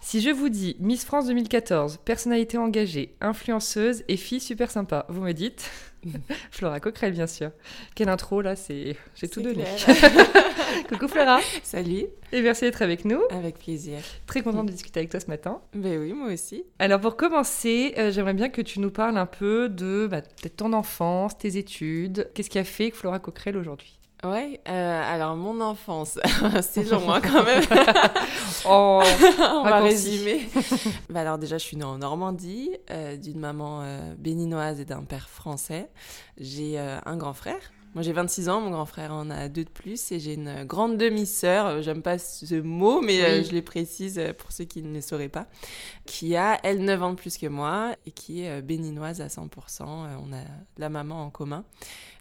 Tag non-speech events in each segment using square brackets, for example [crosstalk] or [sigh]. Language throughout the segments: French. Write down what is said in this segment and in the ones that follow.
Si je vous dis Miss France 2014, personnalité engagée, influenceuse et fille super sympa, vous me dites [laughs] Flora Coquerel, bien sûr. Quelle intro là, c'est j'ai tout donné. [laughs] Coucou Flora. Salut. Et merci d'être avec nous. Avec plaisir. Très contente de discuter avec toi ce matin. Ben oui, moi aussi. Alors pour commencer, euh, j'aimerais bien que tu nous parles un peu de bah, ton enfance, tes études. Qu'est-ce qui a fait que Flora Coquerel aujourd'hui? Ouais, euh, alors mon enfance, c'est long hein, quand même. [laughs] oh, [laughs] on va résumer. [laughs] bah alors déjà, je suis née en Normandie, euh, d'une maman euh, béninoise et d'un père français. J'ai un grand frère. Moi j'ai 26 ans, mon grand frère en a deux de plus et j'ai une grande demi-sœur, j'aime pas ce mot mais je le précise pour ceux qui ne le sauraient pas, qui a elle 9 ans de plus que moi et qui est béninoise à 100%, on a la maman en commun.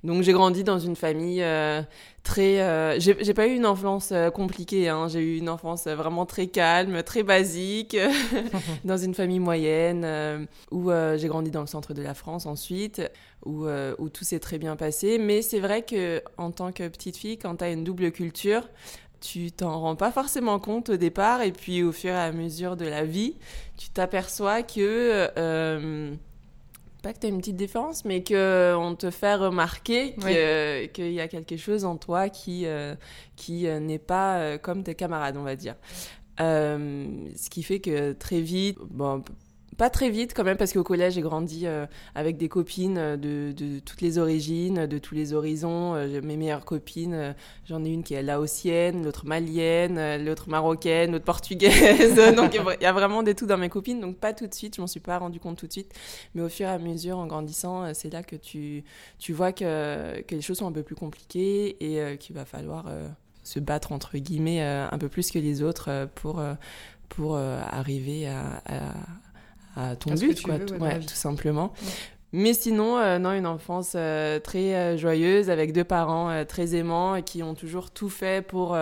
Donc j'ai grandi dans une famille euh, très. Euh, j'ai pas eu une enfance euh, compliquée. Hein. J'ai eu une enfance vraiment très calme, très basique, [laughs] dans une famille moyenne où j'ai grandi dans le centre de la France ensuite, où, où tout s'est très bien passé. Mais c'est vrai que en tant que petite fille, quand tu as une double culture, tu t'en rends pas forcément compte au départ et puis au fur et à mesure de la vie, tu t'aperçois que pas que tu as une petite différence, mais qu'on te fait remarquer qu'il y a quelque chose en toi qui, euh, qui euh, n'est pas euh, comme tes camarades, on va dire. ce qui fait que très vite, bon, pas très vite quand même parce qu'au collège j'ai grandi euh, avec des copines euh, de, toutes les origines, de tous les horizons. Euh, mes meilleures copines, j'en ai une qui est laotienne, l'autre malienne, l'autre marocaine, l'autre portugaise. [laughs] donc il y a vraiment des tout dans mes copines. Donc pas tout de suite, je m'en suis pas rendu compte tout de suite. Mais au fur et à mesure, en grandissant, c'est là que tu, tu vois que, que, les choses sont un peu plus compliquées et qu'il va falloir se battre entre guillemets un peu plus que les autres pour, pour arriver à ton but, quoi, tout simplement. Mais sinon, euh, non, une enfance euh, très euh, joyeuse avec deux parents très aimants et qui ont toujours tout fait pour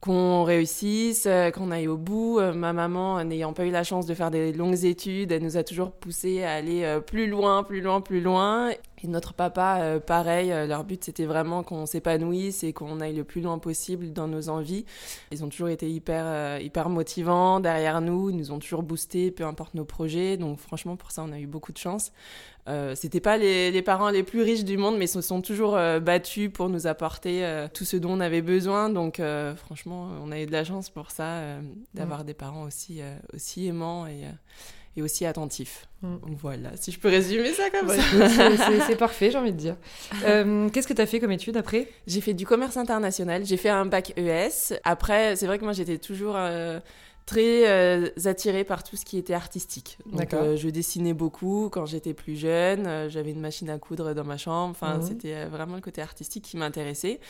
qu'on réussisse, qu'on aille au bout. ma maman, n'ayant pas eu la chance de faire des longues études, elle nous a toujours poussé à aller plus loin, plus loin, plus loin. Et notre papa, euh, pareil, euh, leur but c'était vraiment qu'on s'épanouisse et qu'on aille le plus loin possible dans nos envies. Ils ont toujours été hyper, euh, hyper motivants derrière nous, ils nous ont toujours boosté, peu importe nos projets. Donc franchement, pour ça, on a eu beaucoup de chance. Euh, c'était pas les, les, parents les plus riches du monde, mais ils se sont toujours battus pour nous apporter tout ce dont on avait besoin. Donc franchement, on a eu de la chance pour ça, d'avoir des parents aussi, aussi aimants et et aussi attentif. Mm. Voilà, si je peux résumer ça comme ça. C'est parfait, j'ai envie de dire. Euh, qu'est-ce que tu as fait comme étude après? J'ai fait du commerce international, j'ai fait un bac ES. Après, c'est vrai que moi j'étais toujours euh, très euh, attirée par tout ce qui était artistique. Donc je dessinais beaucoup quand j'étais plus jeune, j'avais une machine à coudre dans ma chambre, enfin mm. c'était vraiment le côté artistique qui m'intéressait.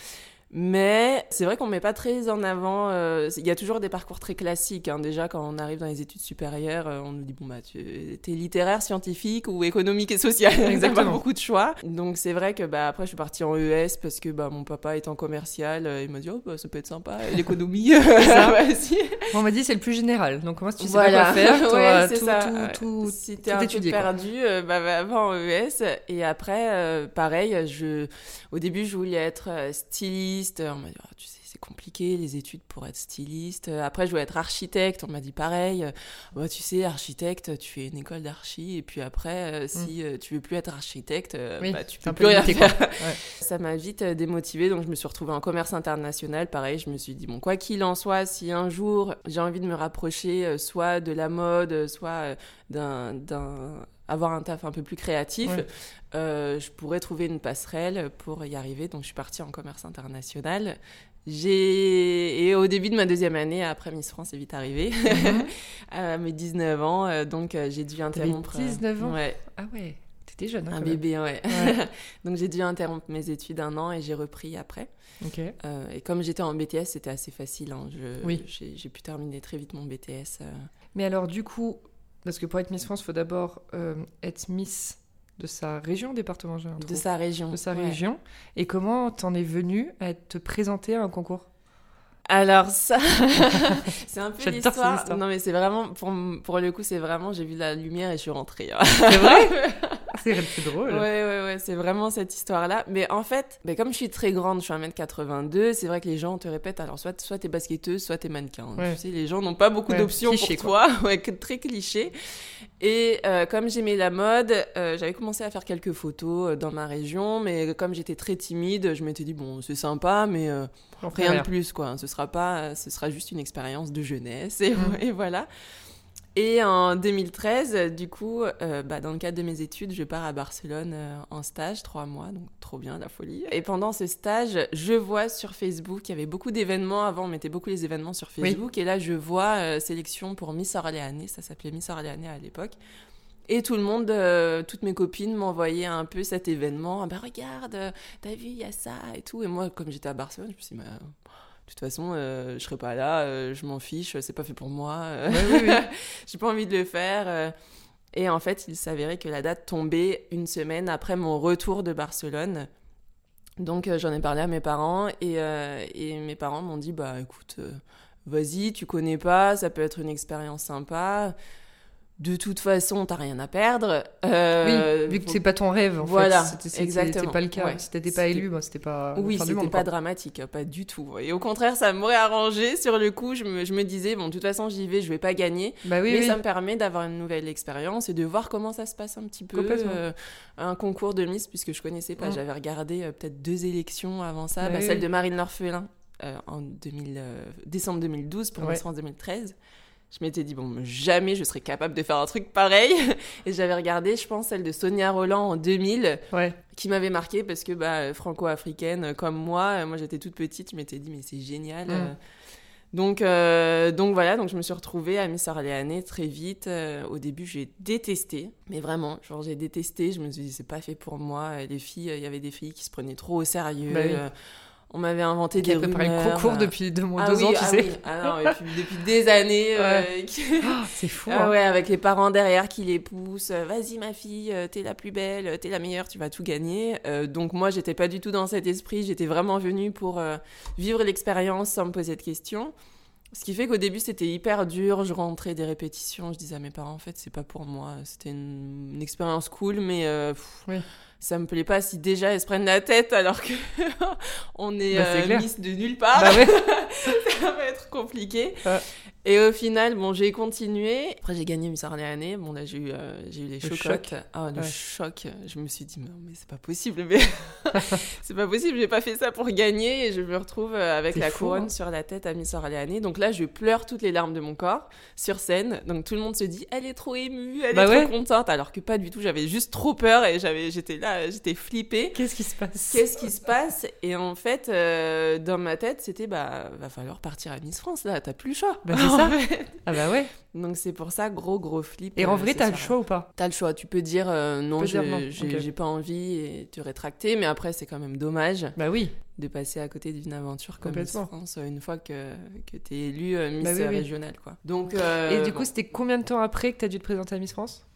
Mais c'est vrai qu'on met pas très en avant. Euh, il y a toujours des parcours très classiques. Hein. Déjà, quand on arrive dans les études supérieures, euh, on nous dit bon bah tu es littéraire, scientifique ou économique et social. [laughs] Exactement. pas beaucoup de choix. Donc c'est vrai que bah après je suis partie en ES parce que bah mon papa étant commercial, euh, il m'a dit oh bah ça peut être sympa l'économie. [laughs] [laughs] on m'a dit c'est le plus général. Donc moi si tu sais pas quoi faire, ouais, c'est ça. Tout, tout, si t'es un peu perdu, bah, va en ES. Et après pareil, je au début je voulais être styliste on m'a dit, oh, tu sais, c'est compliqué les études pour être styliste. Après, je voulais être architecte. On m'a dit pareil. Bah, tu sais, architecte, tu fais une école d'archi. Et puis après, euh, si mm. euh, tu veux plus être architecte, euh, bah, tu peux plus rien faire. [laughs] Ça m'a vite démotivée. Donc, je me suis retrouvée en commerce international. Pareil, je me suis dit, bon, quoi qu'il en soit, si un jour j'ai envie de me rapprocher soit de la mode, soit d'un avoir un taf un peu plus créatif, je pourrais trouver une passerelle pour y arriver. Donc je suis partie en commerce international. J'ai et au début de ma deuxième année, après Miss France est vite arrivée, mhm. à [laughs] mes 19 ans, donc j'ai dû interrompre. 19 ans. Ouais. Ah ouais. T'étais jeune. Hein, un bébé, ouais. [laughs] donc j'ai dû interrompre mes études un an et j'ai repris après. Euh, et comme j'étais en BTS, c'était assez facile. Hein. Je, oui. J'ai pu terminer très vite mon BTS. Euh. Mais alors, du coup, parce que pour être Miss France, il faut d'abord euh, être Miss de sa région, département De sa région. De sa région. Et comment t'en es venue à te présenter à un concours? Alors ça, [laughs] c'est un peu l'histoire. Non mais c'est vraiment, pour, pour le coup, c'est vraiment, j'ai vu la lumière et je suis rentrée. Hein. C'est vrai? [laughs] [laughs] c'est drôle. Ouais, ouais, ouais, c'est vraiment cette histoire-là. Mais en fait, mais comme je suis très grande, je suis 1m82, c'est vrai que les gens te répètent, alors soit, soit t'es basketteuse, soit t'es mannequin. Tu sais, les gens n'ont pas beaucoup d'options pour toi. [laughs] Ouais, très cliché. Et euh, comme j'aimais la mode, euh, j'avais commencé à faire quelques photos euh, dans ma région, mais comme j'étais très timide, je m'étais dit, bon, c'est sympa, mais rien de plus, quoi. Ce sera pas, ce sera juste une expérience de jeunesse, et, mmh. [laughs] et voilà. Et en 2013, du coup, euh, bah, dans le cadre de mes études, je pars à Barcelone euh, en stage, trois mois, donc trop bien, la folie. Et pendant ce stage, je vois sur Facebook, il y avait beaucoup d'événements. Avant, on mettait beaucoup les événements sur Facebook. Et là, je vois euh, sélection pour Miss Orléanais, ça s'appelait Miss Orléanais à l'époque. Et tout le monde, toutes mes copines m'envoyaient un peu cet événement. Ah bah regarde, t'as vu, il y a ça et tout. Et moi, comme j'étais à Barcelone, je me suis dit, de toute façon, euh, je serai pas là, euh, je m'en fiche, c'est pas fait pour moi. Euh, [laughs] j'ai pas envie de le faire. Et en fait, il s'avérait que la date tombait une semaine après mon retour de Barcelone. Donc j'en ai parlé à mes parents et, et mes parents m'ont dit bah écoute, vas-y, tu connais pas, ça peut être une expérience sympa de toute façon, t'as rien à perdre. Euh, oui, vu que c'est pas ton rêve, en voilà, fait. Exactement. C'était pas le cas. si t'étais pas élu, c'était pas. Oui, c'était pas dramatique, pas du tout. Et au contraire, ça m'aurait arrangé. Sur le coup, je me, je me, disais, bon, de toute façon, j'y vais, je vais pas gagner. Bah oui, mais ça me permet d'avoir une nouvelle expérience et de voir comment ça se passe un petit peu. Euh, un concours de Miss, puisque je connaissais pas. Mm. J'avais regardé euh, peut-être deux élections avant ça. Bah bah, celle de Marine L'Orphelin en 2000, décembre 2012 pour Miss France 2013 je m'étais dit, bon, jamais je serais capable de faire un truc pareil. [laughs] Et j'avais regardé, je pense, celle de Sonia Roland en 2000, qui m'avait marqué parce que, bah, franco-africaine comme moi, moi j'étais toute petite, je m'étais dit, mais c'est génial. Mm. Donc, euh, donc voilà, donc je me suis retrouvée à Miss Orléanais très vite. Euh, au début, j'ai détesté, mais vraiment, genre j'ai détesté. Je me suis dit, c'est pas fait pour moi. Les filles, il y avait des filles qui se prenaient trop au sérieux. Bah on m'avait inventé des préparé le concours depuis deux mois, ah deux ans, tu ah sais. Oui. Ah non, depuis, depuis des [laughs] années. Euh, ah, [laughs] c'est fou. Ah hein. ouais, avec les parents derrière qui les poussent. Vas-y ma fille, euh, t'es la plus belle, t'es la meilleure, tu vas tout gagner. Euh, donc moi, j'étais pas du tout dans cet esprit. J'étais vraiment venue pour vivre l'expérience sans me poser de questions. Ce qui fait qu'au début, c'était hyper dur. Je rentrais des répétitions. Je disais à mes parents, en fait, c'est pas pour moi. C'était une, expérience cool, mais oui ça me plaît pas si déjà elles se prennent la tête alors que [laughs] on est, bah, euh, Miss de nulle part. Bah [laughs] ça va être compliqué. Et au final, bon, j'ai continué. Après, j'ai gagné Miss Orléanais. Bon, là, j'ai eu, euh, j'ai eu les le choc. Ah, le choc. Je me suis dit, mais, mais c'est pas possible. Mais [laughs] c'est pas possible. J'ai pas fait ça pour gagner. Et je me retrouve euh, avec la couronne hein. sur la tête à Miss Orléanais. Donc là, je pleure toutes les larmes de mon corps sur scène. Donc tout le monde se dit, elle est trop émue, elle bah est trop contente. Alors que pas du tout. J'avais juste trop peur et j'avais, j'étais là, j'étais flippée. Qu'est-ce qui se passe? Qu'est-ce qui se passe? Et en fait, euh, dans ma tête, c'était, bah, va falloir partir à Miss France. Là, t'as plus le choix. Bah, ça. Ah bah ouais. Donc c'est pour ça, gros gros flip. Et en euh, vrai, t'as le choix ou pas? T'as le choix. Tu peux dire euh, non, j'ai pas envie et te rétracter, mais après c'est quand même dommage. Bah oui. De passer à côté d'une aventure comme Miss France une fois que, que t'es élu euh, Miss bah régionale quoi. Donc. et du coup, c'était combien de temps après que t'as dû te présenter à Miss France?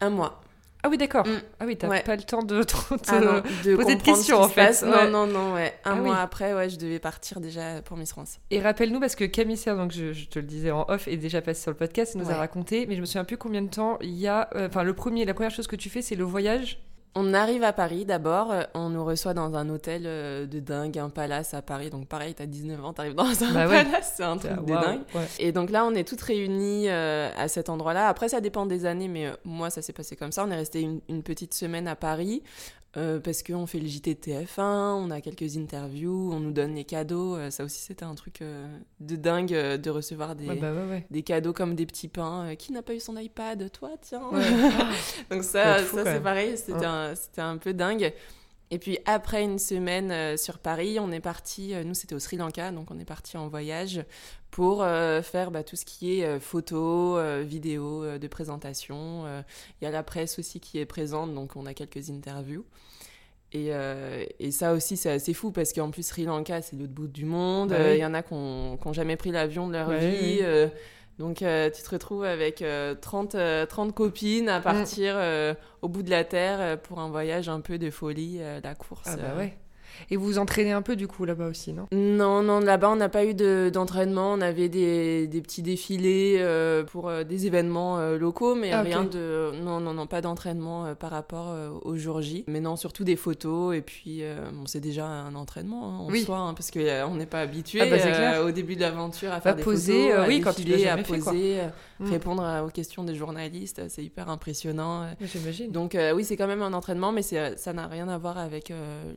Un mois. Ah oui, d'accord. Mm. Ah oui, t'as pas le temps de, [laughs] trop ah te poser de questions en fait. Non, non, non, ouais. Un ah mois après, ouais, je devais partir déjà pour Miss France. Et rappelle-nous, parce que Camille Serre, donc je, te le disais en off, est déjà passé sur le podcast, nous a raconté, mais je me souviens plus combien de temps il y a. Euh, enfin, le premier, la première chose que tu fais, c'est le voyage on arrive à Paris d'abord, euh, on nous reçoit dans un hôtel euh, de dingue, un palace à Paris. Donc pareil, t'as 19 ans, t'arrives dans un bah palace, c'est un truc de dingue. Et donc là, on est toutes réunies euh, à cet endroit-là. Après, ça dépend des années, mais moi, ça s'est passé comme ça. On est resté une, petite semaine à Paris. Euh, parce qu'on fait le JT de TF1, on a quelques interviews, on nous donne les cadeaux. Euh, ça aussi, c'était un truc euh, de dingue de recevoir des, bah des cadeaux comme des petits pains. qui n'a pas eu son iPad? Toi, tiens. [laughs] Donc ça, ça c'est pareil, c'était un, un, peu dingue. Et puis après une semaine sur Paris, on est parti, nous c'était au Sri Lanka, donc on est parti en voyage pour faire bah, tout ce qui est photos, vidéos de présentation. Il y a la presse aussi qui est présente, donc on a quelques interviews. Et, euh, et, ça aussi, c'est assez fou parce qu'en plus, Sri Lanka, c'est l'autre bout du monde. Bah il y en a qui n'ont jamais pris l'avion de leur vie. Euh, donc, euh, tu te retrouves avec 30, 30 copines à mm. partir au bout de la Terre pour un voyage un peu de folie, la course. Ah, bah ouais. Et vous vous entraînez un peu du coup là-bas aussi, non? Non, non, là-bas on n'a pas eu d'entraînement. on avait des, des petits défilés euh, pour euh, des événements euh, locaux, mais ah, rien de. Non, non, non, pas d'entraînement par rapport au jour J. Mais non, surtout des photos. Et puis, bon, c'est déjà un entraînement hein, en oui. soi, hein, parce qu'on n'est pas habitué ah, bah, au début de l'aventure à faire des poser, photos, oui, quand tu à poser, mm. répondre aux questions des journalistes. C'est hyper impressionnant. J'imagine. Donc, oui, c'est quand même un entraînement, mais ça n'a rien à voir avec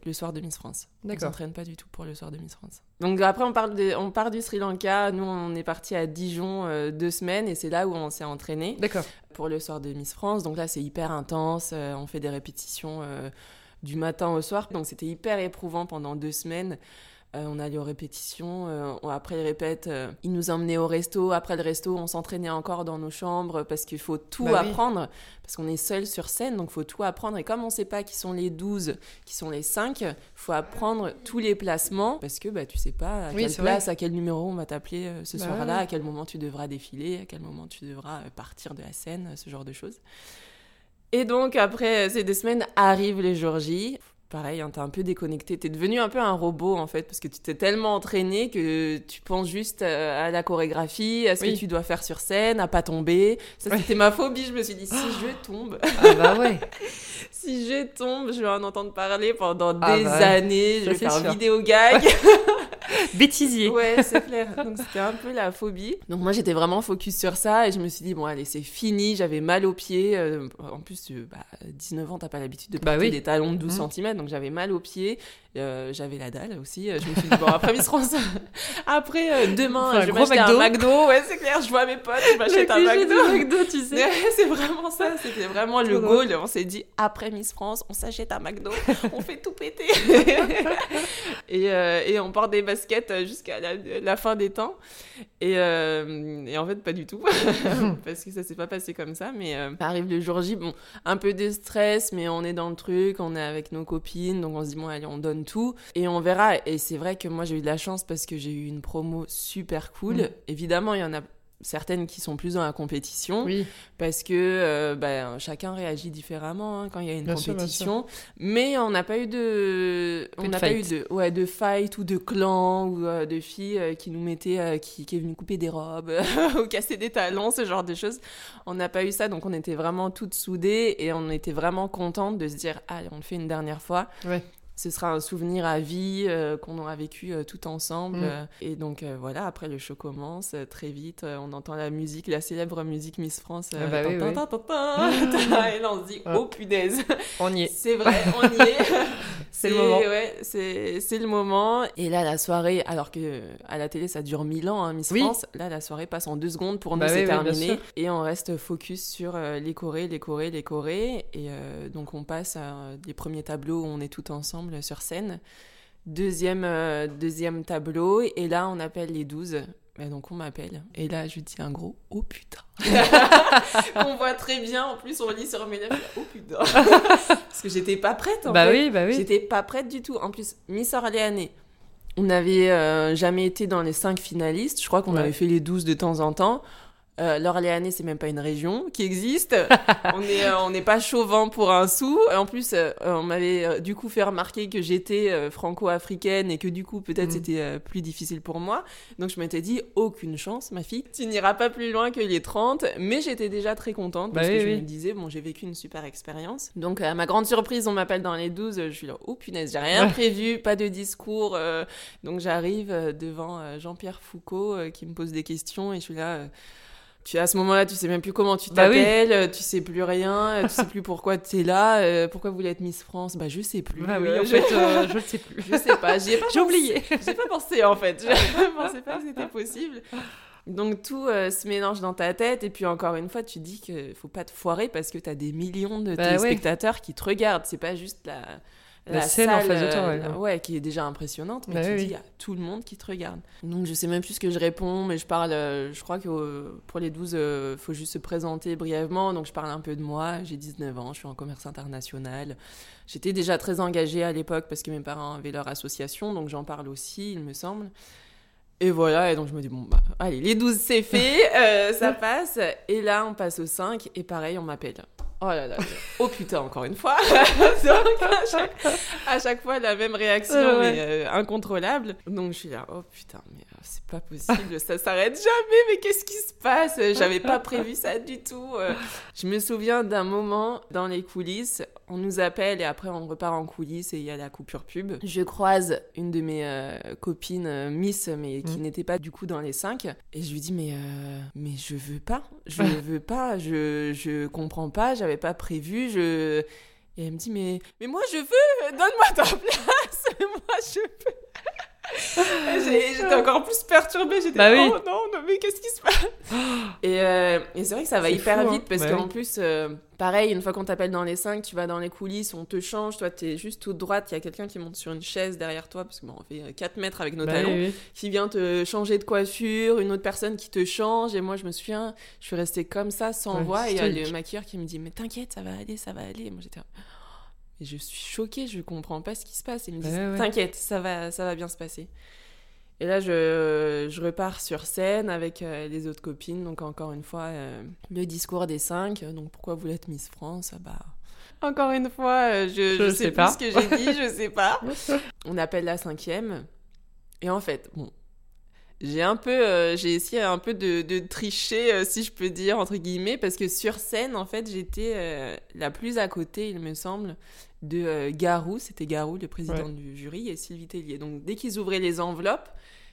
le soir de Miss France. On s'entraîne pas du tout pour le soir de Miss France. Donc après, on part du Sri Lanka. Nous, on est parti à Dijon euh, deux semaines et c'est là où on s'est entraîné. D'accord. Pour le soir de Miss France. Donc là, c'est hyper intense. Euh, on fait des répétitions euh, du matin au soir. Donc c'était hyper éprouvant pendant deux semaines. Euh, on allait aux répétitions. Euh, après les répètes, euh, ils nous emmenaient au resto. Après le resto, on s'entraînait encore dans nos chambres parce qu'il faut tout bah apprendre. Parce qu'on est seul sur scène, donc il faut tout apprendre. Et comme on ne sait pas qui sont les 12, qui sont les 5, il faut apprendre tous les placements parce que bah, tu sais pas à quelle place, à quel numéro on va t'appeler ce bah soir-là, à quel moment tu devras défiler, à quel moment tu devras partir de la scène, ce genre de choses. Et donc, après ces deux semaines, arrivent les jours J pareil, hein, t'es un peu déconnecté. T'es devenu un peu un robot, en fait, parce que tu t'es tellement entraîné que tu penses juste euh, à la chorégraphie, à ce que tu dois faire sur scène, à pas tomber. Ça, c'était ma phobie. Je me suis dit, si je tombe. Ah bah ouais. [laughs] si je tombe, je vais en entendre parler pendant ah des bah années. je vais faire un vidéo gag. [laughs] [laughs] Bêtisier. Ouais, c'est clair. Donc c'était un peu la phobie. Donc moi j'étais vraiment focus sur ça et je me suis dit bon allez c'est fini, j'avais mal aux pieds. Euh, en plus bah, 19 ans t'as pas l'habitude de bah porter des talons de 12 mmh. cm donc j'avais mal aux pieds. Euh, j'avais la dalle aussi. Je me suis dit bon après Miss France, après euh, demain je vais m'acheter un McDo. Ouais c'est clair, je vois mes potes, je m'achète un McDo. McDo tu [laughs] sais. c'est vraiment ça. C'était vraiment le goal. On s'est dit après Miss France, on s'achète un McDo, on fait tout péter [laughs] et, et on porte des euh, jusqu'à la, fin des temps. Et, euh, et, en fait, pas du tout. [laughs] [laughs] parce que ça s'est pas passé comme ça. Mais euh, arrive le jour J, bon, un peu de stress, mais on est dans le truc, on est avec nos copines, donc on se dit, bon, allez, on donne tout. Et on verra. Et c'est vrai que moi, j'ai eu de la chance parce que j'ai eu une promo super cool. Mm. Évidemment, il y en a certaines qui sont plus dans la compétition oui. parce que euh, bah, chacun réagit différemment hein, quand il y a une compétition. mais on n'a pas eu de on n'a pas eu de ouais de fight ou de clan ou euh, de filles euh, qui nous mettaient qui, qui est venu couper des robes [laughs] ou casser des talons ce genre de choses. On n'a pas eu ça donc on était vraiment toutes soudées et on était vraiment contentes de se dire allez on le fait une dernière fois. Ouais ce sera un souvenir à vie euh, qu'on aura vécu euh, tout ensemble. Mm. Euh, et donc voilà, après le show commence très vite, on entend la musique, la célèbre musique Miss France. Ah bah et là on se dit, oh punaise, on y est. C'est vrai, on y est. [laughs] [laughs] c'est le moment. Ouais, c'est le moment. Et là, la soirée, alors que à la télé ça dure mille ans, hein, Miss France, là la soirée passe en deux secondes pour nous, bah c'est terminé. Et on reste focus sur les chorés, les chorés, les chorés. Et donc on passe à des premiers tableaux où on est tout ensemble sur scène. Deuxième, euh, deuxième tableau, et là on appelle les 12. Et donc on m'appelle. Et là je dis un gros oh putain. [laughs] on voit très bien, en plus on lit sur mes lèvres oh putain. [laughs] Parce que j'étais pas prête en bah fait. Oui, bah oui. J'étais pas prête du tout. En plus, Miss Orléanais, on n'avait euh, jamais été dans les cinq finalistes. Je crois qu'on avait fait les 12 de temps en temps. Euh, L'Orléanais, c'est même pas une région qui existe. [laughs] on n'est euh, on n'est pas chauvin pour un sou. En plus, euh, on m'avait euh, du coup fait remarquer que j'étais franco-africaine et que du coup, peut-être mm. c'était plus difficile pour moi. Donc, je m'étais dit, aucune chance, ma fille. Tu n'iras pas plus loin que les 30. Mais j'étais déjà très contente parce bah que je me disais, bon, j'ai vécu une super expérience. Donc, à ma grande surprise, on m'appelle dans les 12. Je suis là, oh punaise, j'ai rien prévu, pas de discours. donc, j'arrive devant Jean-Pierre Foucault qui me pose des questions et je suis là tu à ce moment-là, tu sais même plus comment tu Bah oui. t'appelles, tu sais plus rien, tu sais plus pourquoi tu es là, euh, pourquoi vous voulez être Miss France? Bah je sais plus. Bah oui, Euh, en je... fait, euh, [laughs] je ne sais plus. je sais pas, [laughs] J'ai pensé. oublié. J'ai pas pensé en fait. Je [laughs] pensais pas que c'était possible. Donc tout euh, se mélange dans ta tête et puis encore une fois, tu dis que faut pas te foirer parce que tu as des millions de Bah ouais. téléspectateurs qui te regardent. C'est pas juste la La scène en salle, face de toi, euh, ouais. ouais, qui est déjà impressionnante, mais Bah tu oui, dis il y a tout le monde qui te regarde. Donc je sais même plus ce que je réponds, mais je parle. euh, je crois que euh, pour les 12, euh, faut juste se présenter brièvement. Donc je parle un peu de moi. J'ai 19 ans, je suis en commerce international. J'étais déjà très engagée à l'époque parce que mes parents avaient leur association, donc j'en parle aussi, il me semble. Et voilà, et donc je me dis, bon, bah, allez, les 12, c'est fait, [laughs] euh, ça passe. Et là, on passe au 5, et pareil, on m'appelle. Oh là là, oh putain, encore une fois. [laughs] [laughs] donc, à chaque, à chaque fois, la même réaction, ouais. mais euh, incontrôlable. Donc, je suis là, oh putain, mais c'est pas possible, ça s'arrête jamais, mais qu'est-ce qui se passe? J'avais pas prévu ça du tout. Euh, Je me souviens d'un moment dans les coulisses, on nous appelle et après on repart en coulisses et il y a la coupure pub. Je croise une de mes euh, copines euh, Miss, mais qui Mhm. n'était pas du coup dans les cinq, et je lui dis mais euh, mais je veux pas, je [laughs] veux pas, je je comprends pas, j'avais pas prévu, je et elle me dit mais mais moi je veux, donne-moi ta [laughs] place, moi je veux. [laughs] J'étais encore plus perturbée, j'étais Bah oui. oh non, non, mais qu'est-ce qui se passe? [gasps] Et, euh, et c'est vrai que ça va hyper fou, hein. vite parce Bah qu'en plus, euh, pareil, une fois qu'on t'appelle dans les 5, tu vas dans les coulisses, on te change, toi t'es juste toute droite, il y a quelqu'un qui monte sur une chaise derrière toi parce que bon, on fait 4 mètres avec nos Bah talons, oui, qui vient te changer de coiffure, une autre personne qui te change et moi je me souviens, je suis restée comme ça sans Ouais, voix et il y a le maquilleur qui me dit mais t'inquiète, ça va aller, ça va aller. Et moi j'étais et je suis choquée, je comprends pas ce qui se passe. Ils me disent Ouais, ouais. t'inquiète, ça va, ça va bien se passer. Et là, je, je repars sur scène avec euh, les autres copines. Donc, encore une fois, euh, le discours des cinq. Donc, pourquoi vous êtes Miss France? Ah Bah. Encore une fois, euh, je, Je je sais sais pas. pas ce que j'ai dit, je sais pas. [laughs] On appelle la cinquième. Et en fait, bon. J'ai un peu, euh, j'ai essayé un peu de, de tricher, euh, si je peux dire, entre guillemets, parce que sur scène, en fait, j'étais euh, la plus à côté, il me semble, de Garou. C'était Garou, le président Ouais. du jury, et Sylvie Tellier. Donc, dès qu'ils ouvraient les enveloppes,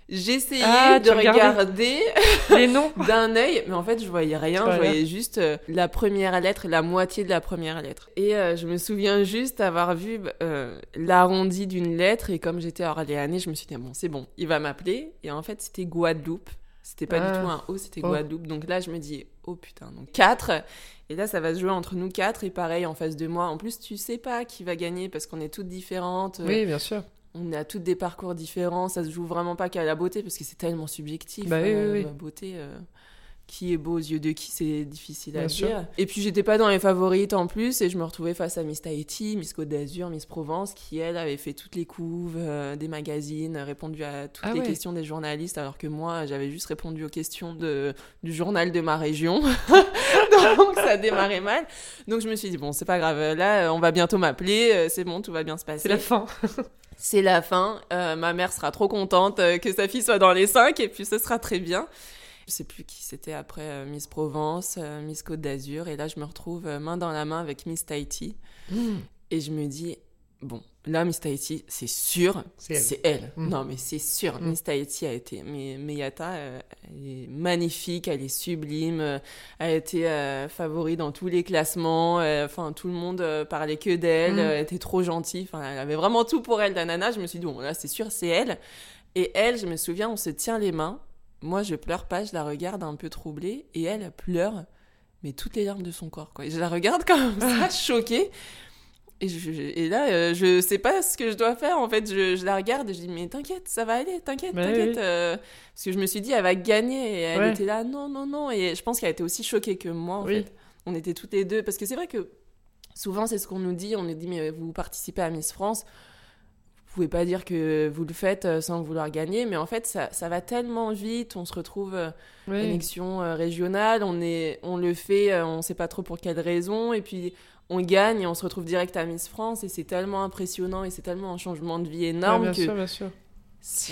j'essayais Ah, de regarder Les noms. [laughs] d'un œil, mais en fait, je voyais rien. Je voyais juste euh, la première lettre, la moitié de la première lettre. Et euh, je me souviens juste avoir vu euh, l'arrondi d'une lettre, et comme j'étais orléanais, je me suis dit, bon, c'est bon, il va m'appeler. Et en fait, c'était Guadeloupe. C'était pas Ah. du tout un O, c'était Oh. Guadeloupe. Donc là, je me dis, oh putain, donc 4. Et là, ça va se jouer entre nous quatre, et pareil, en face de moi. En plus, tu sais pas qui va gagner parce qu'on est toutes différentes. Oui, bien sûr. On a toutes des parcours différents, ça se joue vraiment pas qu'à la beauté parce que c'est tellement subjectif. Bah oui, euh, oui, oui. La beauté, euh, qui est beau aux yeux de qui, c'est difficile à Bien dire. sûr. Et puis j'étais pas dans les favorites en plus et je me retrouvais face à Miss Tahiti, Miss Côte d'Azur, Miss Provence qui elle avait fait toutes les couves euh, des magazines, répondu à toutes Ah les ouais. questions des journalistes alors que moi j'avais juste répondu aux questions de, du journal de ma région. [laughs] Donc ça démarrait mal. Donc je me suis dit bon c'est pas grave, là on va bientôt m'appeler, euh, c'est bon tout va bien se passer C'est la fin. c'est la fin. Euh, ma mère sera trop contente euh, que sa fille soit dans les cinq et puis ce sera très bien. Je sais plus qui c'était après euh, Miss Provence, euh, Miss Côte d'Azur et là je me retrouve euh, main dans la main avec Miss Tahiti et je me dis bon là Miss Tahiti c'est sûr C'est elle. c'est elle. Mm. Non mais c'est sûr Mm. Miss Tahiti a été mais Meyata euh, elle est magnifique, elle est sublime, euh, elle a été euh, favori dans tous les classements, enfin tout le monde parlait que d'elle, elle était trop gentille, enfin elle avait vraiment tout pour elle la nana, je me suis dit bon là c'est sûr c'est elle. Et elle, je me souviens, on se tient les mains. Moi, je pleure pas, je la regarde un peu troublée, et elle pleure, mais toutes les larmes de son corps. Quoi. Et je la regarde [laughs] comme ça, choquée. Et, je, et là, euh, je sais pas ce que je dois faire. En fait, je, je la regarde et je dis mais t'inquiète, ça va aller, t'inquiète, Bah t'inquiète. oui. euh, parce que je me suis dit elle va gagner et elle Ouais. était là non non non. Et je pense qu'elle était aussi choquée que moi. En Oui. fait, on était toutes les deux parce que c'est vrai que souvent c'est ce qu'on nous dit. On nous dit mais vous participez à Miss France. Vous pouvez pas dire que vous le faites euh, sans vouloir gagner, mais en fait ça, ça va tellement vite. On se retrouve euh, Oui. élection euh, régionale, on, est, on le fait, euh, on sait pas trop pour quelle raison, et puis on gagne et on se retrouve direct à Miss France, et c'est tellement impressionnant et c'est tellement un changement de vie Ouais, énorme bien que sûr, bien sûr.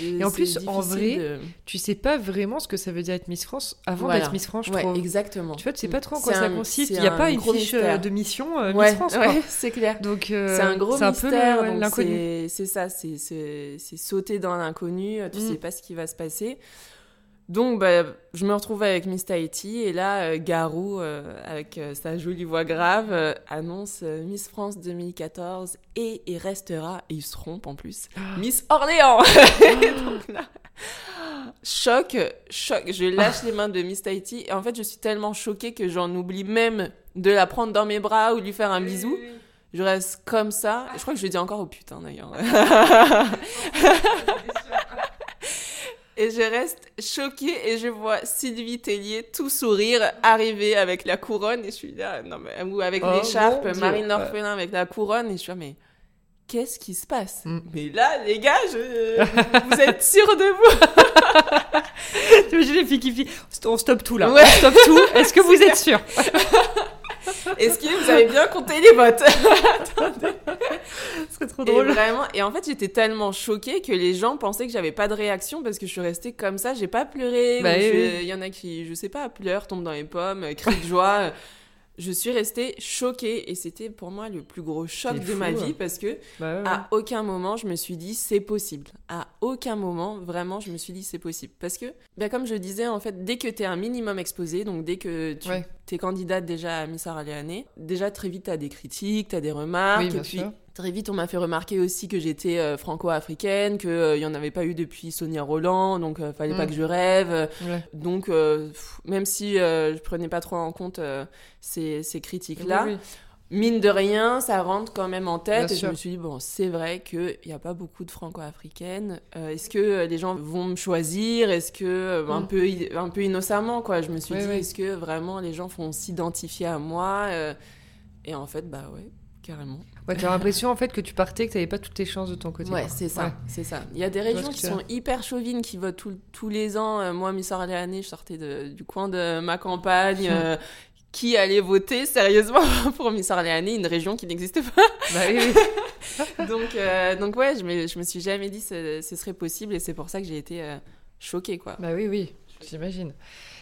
Et en plus, en vrai, de- Tu sais pas vraiment ce que ça veut dire être Miss France avant Voilà. d'être Miss France, je ouais, trouve. exactement. Tu vois, tu sais pas trop en quoi C'est ça consiste. Il n'y a pas une fiche euh, mystère. de mission euh, ouais, Miss France, [laughs] quoi. ouais, c'est clair. Donc, euh, C'est un gros c'est un peu mystère, l'inconnu. c'est- ça, c'est- sauter dans l'inconnu, tu Mm. sais pas ce qui va se passer. Donc, bah, je me retrouve avec Miss Tahiti et là, euh, Garou, euh, avec euh, sa jolie voix grave, euh, annonce Miss France 2014 et il restera, et ils se trompent en plus, [gasps] Miss Orléans [laughs] Donc là, Choc, choc, je lâche les mains de Miss Tahiti et en fait, je suis tellement choquée que j'en oublie même de la prendre dans mes bras ou lui faire un bisou. Je reste comme ça. Je crois que je lui dis encore au putain d'ailleurs. Et je reste choquée et je vois Sylvie Tellier tout sourire arriver avec la couronne et je suis là, non mais, ou avec Oh, l'écharpe. Marine Ouais. L'Orphelin avec la couronne et je suis là, mais qu'est-ce qui se passe? Mm. Mais là, les gars, je... vous [laughs] êtes sûrs de vous? [laughs] T'imagines les filles qui On stoppe tout là. Ouais. On stoppe tout. Est-ce que [laughs] vous êtes sûr Est-ce que vous avez bien compté les votes [laughs] Ce serait trop Et drôle. vraiment, et en fait, j'étais tellement choquée que les gens pensaient que j'avais pas de réaction parce que je suis restée comme ça, j'ai pas pleuré. Bah oui, oui. Il y en a qui, je sais pas, pleurent, tombent dans les pommes, crient de joie. [laughs] Je suis restée choquée et c'était pour moi le plus gros choc de ma hein. vie parce que Bah ouais. à aucun moment je me suis dit c'est possible. À aucun moment vraiment je me suis dit c'est possible parce que ben, comme je disais en fait dès que tu es un minimum exposé donc dès que tu Ouais. es candidate déjà à Miss Orléanais, déjà très vite tu as des critiques, tu as des remarques Oui, et puis sûr. Très vite, on m'a fait remarquer aussi que j'étais euh, franco-africaine, qu'il n'y en avait pas eu depuis Sonia Roland, donc euh, fallait pas Mm. que je rêve. Ouais. Donc, euh, pff, même si euh, je prenais pas trop en compte euh, ces, ces critiques-là, Oui, oui. mine de rien, ça rentre quand même en tête. Bien et sûr. je me suis dit, bon, c'est vrai qu'il n'y a pas beaucoup de franco-africaines. Euh, Est-ce que euh, les gens vont me choisir? Est-ce que, euh, un, Mm. peu, un peu innocemment, quoi, je me suis Oui, dit, est-ce que vraiment les gens vont s'identifier à moi Euh, Et en fait, bah ouais, carrément. Ouais, t'as l'impression en fait que tu partais, que t'avais pas toutes tes chances de ton côté. Ouais, c'est ça, Ouais. c'est ça. Il y a des régions qui tu sont hyper chauvines, qui votent tout- tous les ans. Euh, moi, Miss Orléanais, je sortais de- du coin de ma campagne. [laughs] euh, qui allait voter sérieusement [laughs] pour Miss Orléanais, une région qui n'existe pas Bah oui, oui. [laughs] donc, euh, donc ouais, je me, je me suis jamais dit que ce, ce serait possible et c'est pour ça que j'ai été euh, choquée, quoi. Bah oui, oui, j'imagine.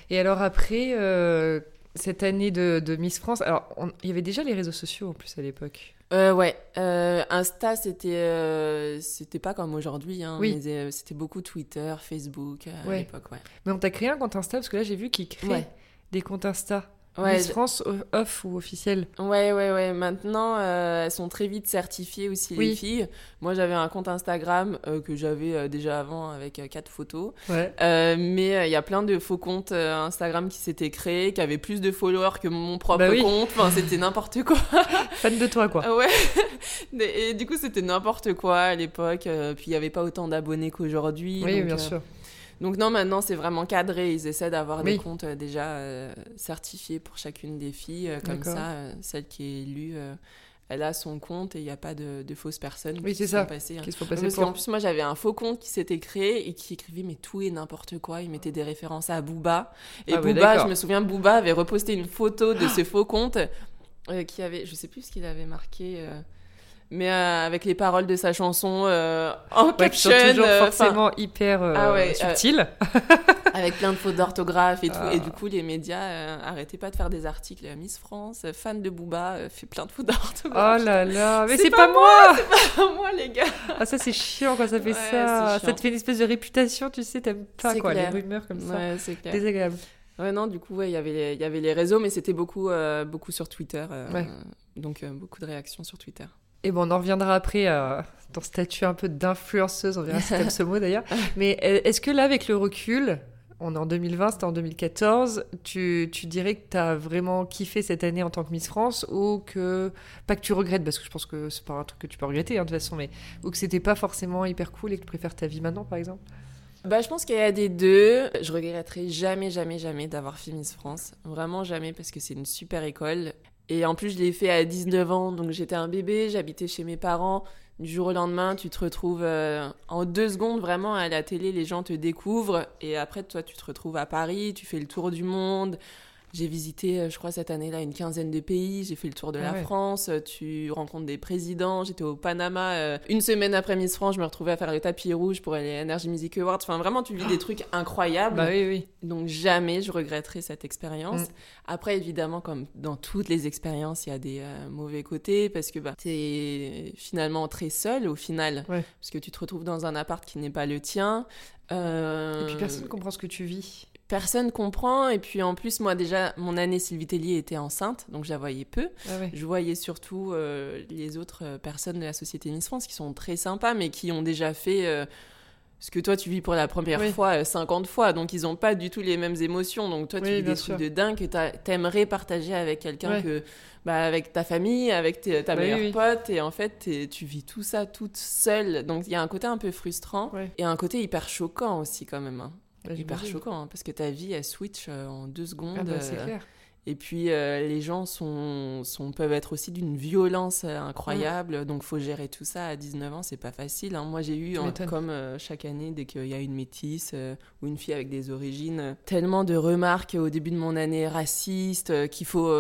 Et alors après, euh, cette année de, de Miss France, alors on- il y avait déjà les réseaux sociaux en plus à l'époque. Euh, ouais, euh, Insta, c'était euh, c'était pas comme aujourd'hui. Hein, Oui. mais, c'était beaucoup Twitter, Facebook à l'époque, ouais. Mais on t'a créé un compte Insta parce que là j'ai vu qu'ils créent Ouais. des comptes Insta. Ouais, Miss je- France off ou officiel. Ouais, ouais, ouais. Maintenant, euh, elles sont très vite certifiées aussi, Oui. les filles. Moi, j'avais un compte Instagram euh, que j'avais euh, déjà avant avec quatre photos. Ouais. Mais il y a plein de faux comptes Instagram qui s'étaient créés, qui avaient plus de followers que mon propre Bah oui. compte. Enfin, c'était n'importe quoi. [laughs] Fan de toi quoi. [laughs] Ouais. Et du coup, c'était n'importe quoi à l'époque. puis il n'y avait pas autant d'abonnés qu'aujourd'hui. oui, donc, bien sûr. Donc non, maintenant c'est vraiment cadré. Ils essaient d'avoir des comptes euh, déjà euh, certifiés pour chacune des filles. euh, comme ça, euh, celle qui est élue, elle a son compte et il n'y a pas de, de fausses personnes Oui, qui se ça. sont passées, hein. Faut Parce passer qu'en plus, moi j'avais un faux compte qui s'était créé et qui écrivait mais tout et n'importe quoi. Il mettait des références à Booba. Et Ah ouais, Booba, je me souviens, Booba avait reposté une photo de ce faux compte qui avait, je sais plus ce qu'il avait marqué. Mais euh, avec les paroles de sa chanson euh, en Ouais, qui sont caption, toujours euh, forcément hyper euh, Ah ouais, subtiles. [laughs] avec plein de fautes d'orthographe et tout. Ah. Et du coup, les médias arrêtaient pas de faire des articles. Miss France, fan de Booba, fait plein de fautes Oh d'orthographe. là là, mais C'est c'est pas pas, moi moi, les gars. Ah ça c'est chiant quand ça fait Ouais, ça. Ça te fait une espèce de réputation, tu sais, t'aimes pas quoi, clair. les rumeurs comme ça. Ouais, c'est clair. Désagréable. Ouais, non, du coup, ouais, il y avait y avait les réseaux, mais c'était beaucoup, euh, beaucoup sur Twitter. euh, Ouais. Donc, euh, beaucoup de réactions sur Twitter. Et bon, on en reviendra après à ton statut un peu d'influenceuse, on verra si t'aimes ce mot d'ailleurs. [laughs] Mais euh, est-ce que là, avec le recul, on est en 2020, c'était en 2014, tu, tu dirais que t'as vraiment kiffé cette année en tant que Miss France ou que, pas que tu regrettes, parce que je pense que c'est pas un truc que tu peux regretter hein, de toute façon, mais ou que c'était pas forcément hyper cool et que tu préfères ta vie maintenant par exemple? Bah, je pense qu'il y a des deux. Je regretterai jamais, jamais, jamais d'avoir fait Miss France. Vraiment jamais, parce que c'est une super école. Et en plus, je l'ai fait à 19 ans, donc j'étais un bébé, j'habitais chez mes parents. Du jour au lendemain, tu te retrouves euh, en deux secondes vraiment à la télé, les gens te découvrent. Et après, toi, tu te retrouves à Paris, tu fais le tour du monde J'ai visité, euh, je crois, cette année-là, une quinzaine de pays. J'ai fait le tour de Ah la ouais. France. Euh, Tu rencontres des présidents. J'étais au Panama. euh, une semaine après Miss France, je me retrouvais à faire le tapis rouge pour les Energy Music Awards. Enfin, vraiment, tu vis des trucs incroyables. Bah oui, oui. Donc jamais je regretterai cette expérience. Mm. Après, évidemment, comme dans toutes les expériences, il y a des euh, mauvais côtés parce que bah, tu es finalement très seul au final. Ouais. Parce que tu te retrouves dans un appart qui n'est pas le tien. Euh, Et puis personne comprend ce que tu vis. Personne comprend. Et puis en plus, moi déjà, mon année Sylvie Tellier était enceinte, donc je la voyais peu. Ah ouais. Je voyais surtout euh, les autres euh, personnes de la société Miss France qui sont très sympas, mais qui ont déjà fait euh, ce que toi tu vis pour la première Oui. fois euh, 50 fois. Donc ils n'ont pas du tout les mêmes émotions. Donc toi tu Oui, vis des sûr. trucs de dingue que t'aimerais partager avec quelqu'un Ouais. que. Bah, avec ta famille, avec ta Oui, meilleure oui. pote, et en fait, tu vis tout ça toute seule. Donc, il y a un côté un peu frustrant, Ouais. et un côté hyper choquant aussi, quand même. hein. Bah, hyper choquant, hein, parce que ta vie, elle switch euh, en deux secondes. Ah bah, c'est euh, clair. et puis euh, les gens sont, sont, peuvent être aussi d'une violence incroyable, donc faut gérer tout ça à 19 ans, c'est pas facile. hein. Moi j'ai eu, en- comme euh, chaque année, dès qu'il y a une métisse euh, ou une fille avec des origines, tellement de remarques au début de mon année racistes euh, qu'il faut...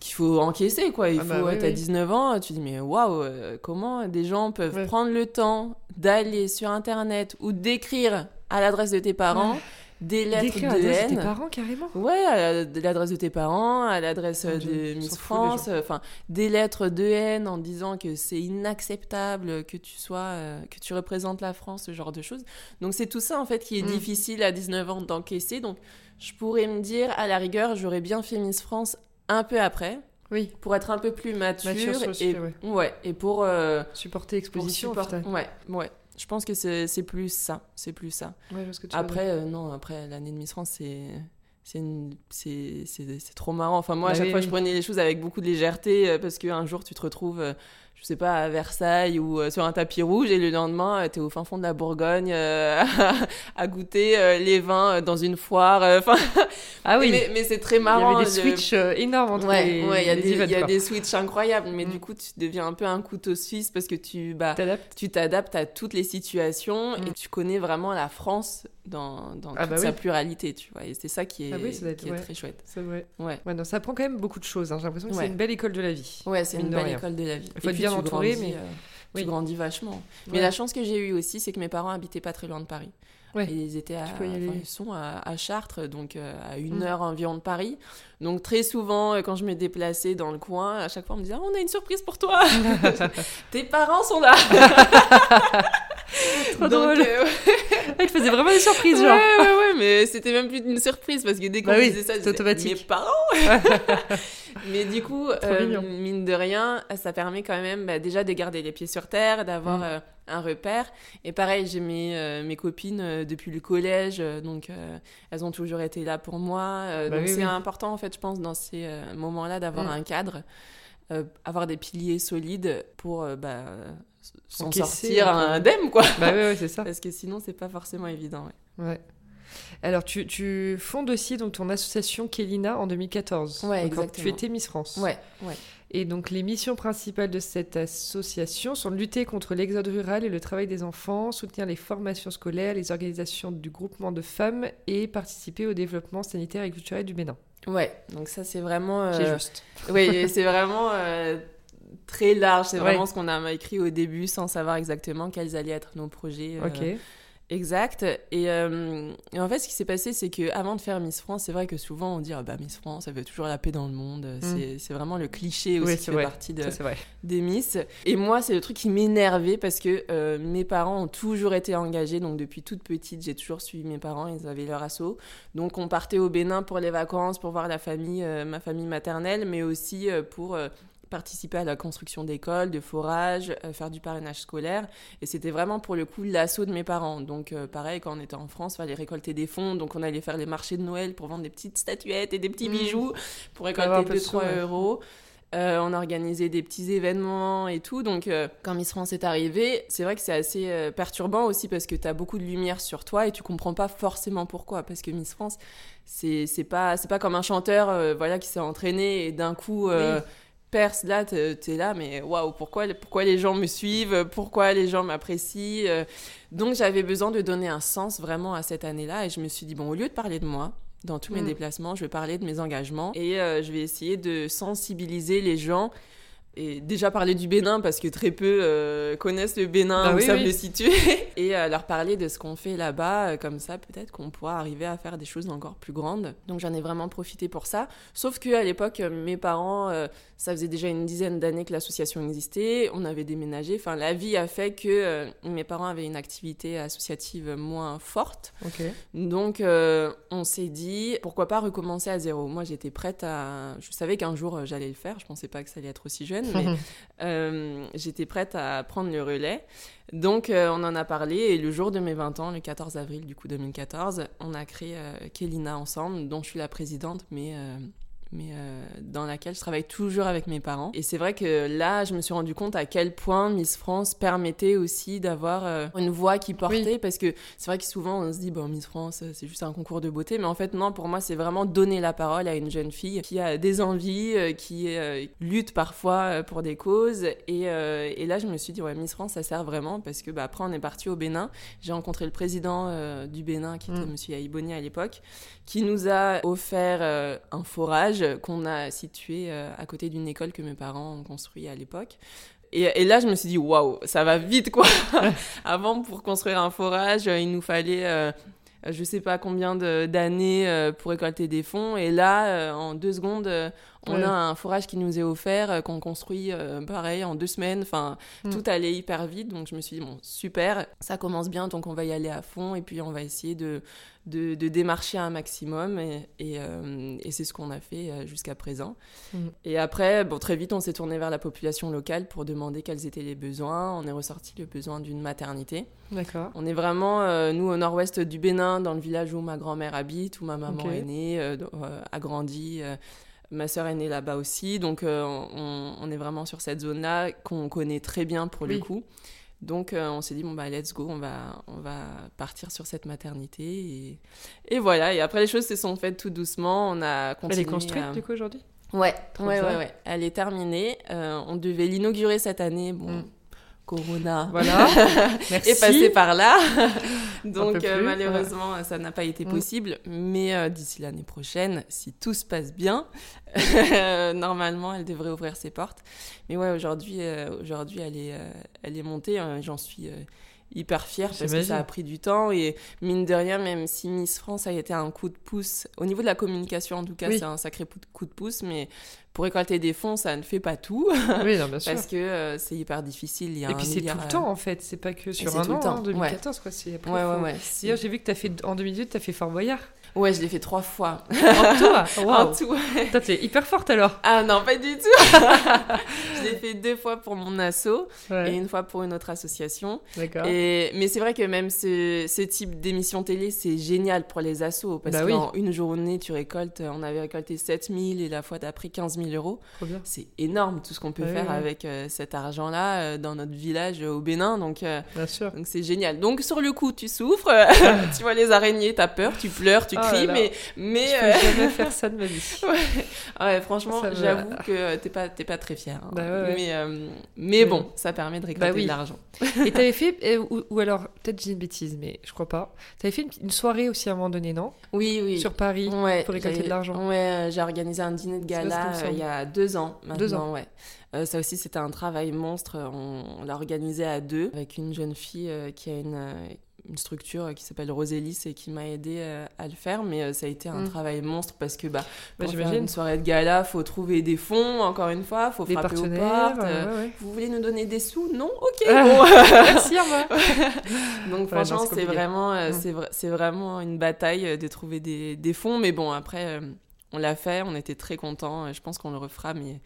qu'il faut encaisser quoi il Ah faut bah oui, t'as oui. 19 ans tu dis mais waouh comment des gens peuvent Ouais. prendre le temps d'aller sur internet ou d'écrire à l'adresse de tes parents Ouais. des lettres de à l'adresse de haine tes parents, carrément. Ouais, à l'adresse de tes parents, à l'adresse de Miss France, enfin des lettres de haine en disant que c'est inacceptable que tu sois, euh, que tu représentes la France, ce genre de choses. Donc c'est tout ça en fait qui est Mm. difficile à 19 ans d'encaisser. Donc je pourrais me dire, à la rigueur, j'aurais bien fait Miss France un peu après Oui. pour être un peu plus mature, et sujet, ouais. ouais et pour euh, Supporter l'exposition. support- ouais ouais. Je pense que c'est plus ça, c'est plus ça. Ouais, que tu Après, euh, non, après l'année de Miss France, c'est. C'est une- trop marrant. Enfin, moi, à Bah chaque oui, fois, oui. je prenais les choses avec beaucoup de légèreté euh, parce qu'un jour, tu te retrouves, euh, je sais pas, à Versailles ou euh, sur un tapis rouge et le lendemain, tu es au fin fond de la Bourgogne euh, [laughs] à goûter euh, les vins euh, dans une foire. euh, Enfin, Ah oui. mais, mais c'est très Il y marrant. avait des switches euh, énormes entre Ouais, les, ouais, il y a, les des, il y events, a quoi. des switches incroyables, mais Mm. du coup, tu deviens un peu un couteau suisse parce que tu, bah, T'adaptes. tu t'adaptes à toutes les situations Mm. et tu connais vraiment la France dans, dans Ah toute bah sa pluralité, tu vois. Et c'est ça qui est, Ah oui, ça doit être- qui est très chouette. C'est vrai. Ouais. Ouais, non, ça apprend quand même beaucoup de choses. hein. J'ai l'impression que Ouais. c'est une belle école de la vie. Ouais, c'est une belle rien. école de la vie. Il faut être bien entouré, grandis, mais- euh, Oui. Tu grandis vachement. Mais la chance que j'ai eue aussi, c'est que mes parents habitaient pas très loin de Paris. Ouais. Et ils étaient à, enfin, ils sont à, à Chartres, donc euh, à une Mm. heure environ de Paris. Donc très souvent, euh, quand je me déplaçais dans le coin, à chaque fois on me disait Ah, on a une surprise pour toi. [laughs] Tes parents sont là. [laughs] [laughs] Trop donc, drôle. euh, Elle faisait vraiment des surprises, ouais, genre. ouais, ouais, mais c'était même plus une surprise parce que dès qu'on Bah oui, disait ça, je c'est automatique. Mes parents. [laughs] [laughs] mais du coup, euh, mine de rien, ça permet quand même bah, déjà de garder les pieds sur terre, d'avoir Mm. euh, un repère. Et pareil, j'ai mes, euh, mes copines depuis le collège, donc elles ont toujours été là pour moi. Bah donc oui, c'est oui. important en fait, je pense, dans ces moments-là, d'avoir Mm. un cadre, avoir des piliers solides pour bah, s'en Encaisser, sortir indemne, quoi. Bah ouais, ouais, c'est ça. Parce que sinon, c'est pas forcément évident. ouais. Ouais. Alors, tu, tu fondes aussi donc, ton association Kélina en 2014. Ouais, quand Tu exactement. étais Miss France. Ouais, ouais. Et donc, les missions principales de cette association sont de lutter contre l'exode rural et le travail des enfants, soutenir les formations scolaires, les organisations du groupement de femmes et participer au développement sanitaire et culturel du Bénin. Ouais, donc ça c'est vraiment. euh, J'ai juste. Oui, c'est vraiment euh, très large. C'est Ouais. vraiment ce qu'on a écrit au début sans savoir exactement quels allaient être nos projets euh, Ok. exacts. Et, euh, et en fait, ce qui s'est passé, c'est que avant de faire Miss France, c'est vrai que souvent on dit ah bah Miss France, ça veut toujours la paix dans le monde. C'est- C'est vraiment le cliché aussi Mm. Oui, qui fait vrai. partie de, Ça, des Miss. Et moi, c'est le truc qui m'énervait parce que euh, mes parents ont toujours été engagés. Donc, depuis toute petite, j'ai toujours suivi mes parents. Ils avaient leur assaut. Donc, on partait au Bénin pour les vacances, pour voir la famille, euh, ma famille maternelle, mais aussi pour. Participer à la construction d'écoles, de forages, euh, faire du parrainage scolaire. Et c'était vraiment pour le coup l'assaut de mes parents. Donc euh, pareil, quand on était en France, fallait récolter des fonds. Donc on allait faire les marchés de Noël pour vendre des petites statuettes et des petits Mmh. bijoux pour récolter peu de 2-3 sous, ouais. euros. Euh, on organisait des petits événements et tout. Donc, euh, quand Miss France est arrivée, c'est vrai que c'est assez euh, perturbant aussi parce que tu as beaucoup de lumière sur toi et tu comprends pas forcément pourquoi. Parce que Miss France, c'est pas, c'est pas comme un chanteur voilà, qui s'est entraîné et d'un coup. Oui. Perce là, t'es t'es là, mais waouh, pourquoi, pourquoi les gens me suivent, pourquoi les gens m'apprécient. euh. Donc j'avais besoin de donner un sens vraiment à cette année-là et je me suis dit, bon, au lieu de parler de moi, Dans tous mes Mm. déplacements, je vais parler de mes engagements et euh, je vais essayer de sensibiliser les gens. Et déjà parler du Bénin parce que très peu euh, connaissent le Bénin Bah ou oui, savent oui. le situer. [laughs] Et euh, leur parler de ce qu'on fait là-bas. euh, comme ça, peut-être qu'on pourra arriver à faire des choses encore plus grandes. Donc j'en ai vraiment profité pour ça. Sauf qu'à l'époque, euh, mes parents, euh, ça faisait déjà une dizaine d'années que l'association existait. On avait déménagé. Enfin, la vie a fait que mes parents avaient une activité associative moins forte. Donc, on s'est dit, pourquoi pas recommencer à zéro. Moi, j'étais prête à... Je savais qu'un jour, j'allais le faire. Je pensais pas que ça allait être aussi jeune, mais euh, j'étais prête à prendre le relais. Donc, euh, on en a parlé. Et le jour de mes 20 ans, le 14 avril, du coup, 2014, on a créé euh, Kelina ensemble, dont je suis la présidente, mais... mais euh, dans laquelle je travaille toujours avec mes parents. Et c'est vrai que là, je me suis rendu compte à quel point Miss France permettait aussi d'avoir euh, une voix qui portait, parce que c'est vrai que souvent on se dit, bon, Miss France, euh, c'est juste un concours de beauté, mais en fait, non, pour moi, c'est vraiment donner la parole à une jeune fille qui a des envies, euh, qui lutte parfois pour des causes. Et, et là, je me suis dit, ouais, Miss France, ça sert vraiment, parce que bah, après, on est parti au Bénin. J'ai rencontré le président du Bénin, qui était Mm. Monsieur Aïboni à l'époque, qui nous a offert un forage qu'on a situé euh, à côté d'une école que mes parents ont construit à l'époque. Et, et là, je me suis dit, waouh, ça va vite, quoi. [laughs] Avant, pour construire un forage, il nous fallait, euh, je sais pas combien d'années euh, pour récolter des fonds. Et là, euh, en deux secondes, on Ouais. a un forage qui nous est offert, euh, qu'on construit euh, pareil en deux semaines. Enfin, Mm. tout allait hyper vite. Donc, je me suis dit, bon, super, ça commence bien, donc on va y aller à fond. Et puis, on va essayer de, de, de démarcher un maximum. Et, et, euh, et c'est ce qu'on a fait jusqu'à présent. Mm. Et après, bon, très vite, on s'est tourné vers la population locale pour demander quels étaient les besoins. On est ressorti le besoin d'une maternité. D'accord. On est vraiment, euh, nous, au nord-ouest du Bénin, dans le village où ma grand-mère habite, où ma maman est née, a grandi. Ma sœur est née là-bas aussi. Donc, euh, on, on est vraiment sur cette zone-là qu'on connaît très bien pour le coup. Donc, euh, on s'est dit, bon, bah, let's go, on va, on va partir sur cette maternité. Et, et voilà. Et après, les choses se sont faites tout doucement. On a continué. Elle est construite à- du coup aujourd'hui? Ouais, ouais, ouais, ouais. Elle est terminée. Euh, on devait l'inaugurer cette année. Bon, Mm. Corona Voilà. [laughs] Merci. est passé par là. Donc plus, euh, malheureusement, ça n'a pas été Mm. possible. Mais euh, d'ici l'année prochaine, si tout se passe bien, [laughs] euh, normalement, elle devrait ouvrir ses portes. Mais ouais, aujourd'hui, euh, aujourd'hui, elle est, elle est montée. euh, J'en suis hyper fière parce que ça a pris du temps et mine de rien, même si Miss France a été un coup de pouce au niveau de la communication, en tout cas, Oui. c'est un sacré coup de pouce. Mais pour récolter des fonds, ça ne fait pas tout [laughs] Oui, non, bien sûr. parce que euh, c'est hyper difficile. Il y a Et un puis c'est tout le euh, temps en fait, c'est pas que sur un tout le an, temps, hein, 2014 quoi. C'est après, Ouais, j'ai vu que as fait en 2018, t'as fait Fort Boyard. Ouais, je l'ai fait trois fois. En toi [laughs] En Waouh tout. Putain, T'es hyper forte alors. Ah non, pas du tout. [laughs] je l'ai fait deux fois pour mon asso et une fois pour une autre association. d'accord. Et, mais c'est vrai que même ce, ce type d'émission télé, c'est génial pour les assos. Parce Bah oui. qu'en une journée, tu récoltes, on avait récolté 7000 et la fois d'après 15 000 euros. Trop bien. C'est énorme tout ce qu'on peut Ouais, faire ouais. avec euh, cet argent-là euh, dans notre village euh, au Bénin. Donc, Bien sûr. donc c'est génial. Donc sur le coup, tu souffres, [laughs] tu vois les araignées, t'as peur, tu pleures, tu Oh là. mais mais Je euh, peux jamais [laughs] faire ça de ma vie. ouais, franchement, j'avoue que t'es pas pas très fière. hein. Bah ouais. Mais euh, mais bon, bon. ça permet de récolter Bah oui. de l'argent. Et [laughs] t'avais fait, euh, ou, ou alors, peut-être j'ai une bêtise, mais je crois pas. T'avais fait une, une soirée aussi à un moment donné, non? Oui, oui. Sur Paris. Pour récolter de l'argent. Ouais, j'ai organisé un dîner de gala il y a deux ans maintenant. Deux ans. ouais. Euh, ça aussi, c'était un travail monstre. On, on l'a organisé à deux avec une jeune fille euh, qui a une, une structure qui s'appelle Rosélis et qui m'a aidé euh, à le faire. Mais euh, ça a été un Mm. travail monstre parce que bah, Bah, pour faire j'imagine. une soirée de gala, faut trouver des fonds. Encore une fois, faut Des frapper aux portes. euh, ouais, ouais. Vous voulez nous donner des sous? Non? Ok. [laughs] Bon. Merci, au revoir. [laughs] Donc Ouais, franchement, c'est vraiment, euh, Mm. c'est vra- c'est vraiment une bataille de trouver des, des fonds. Mais bon, après, euh, on l'a fait, on était très contents. Je pense qu'on le refera, mais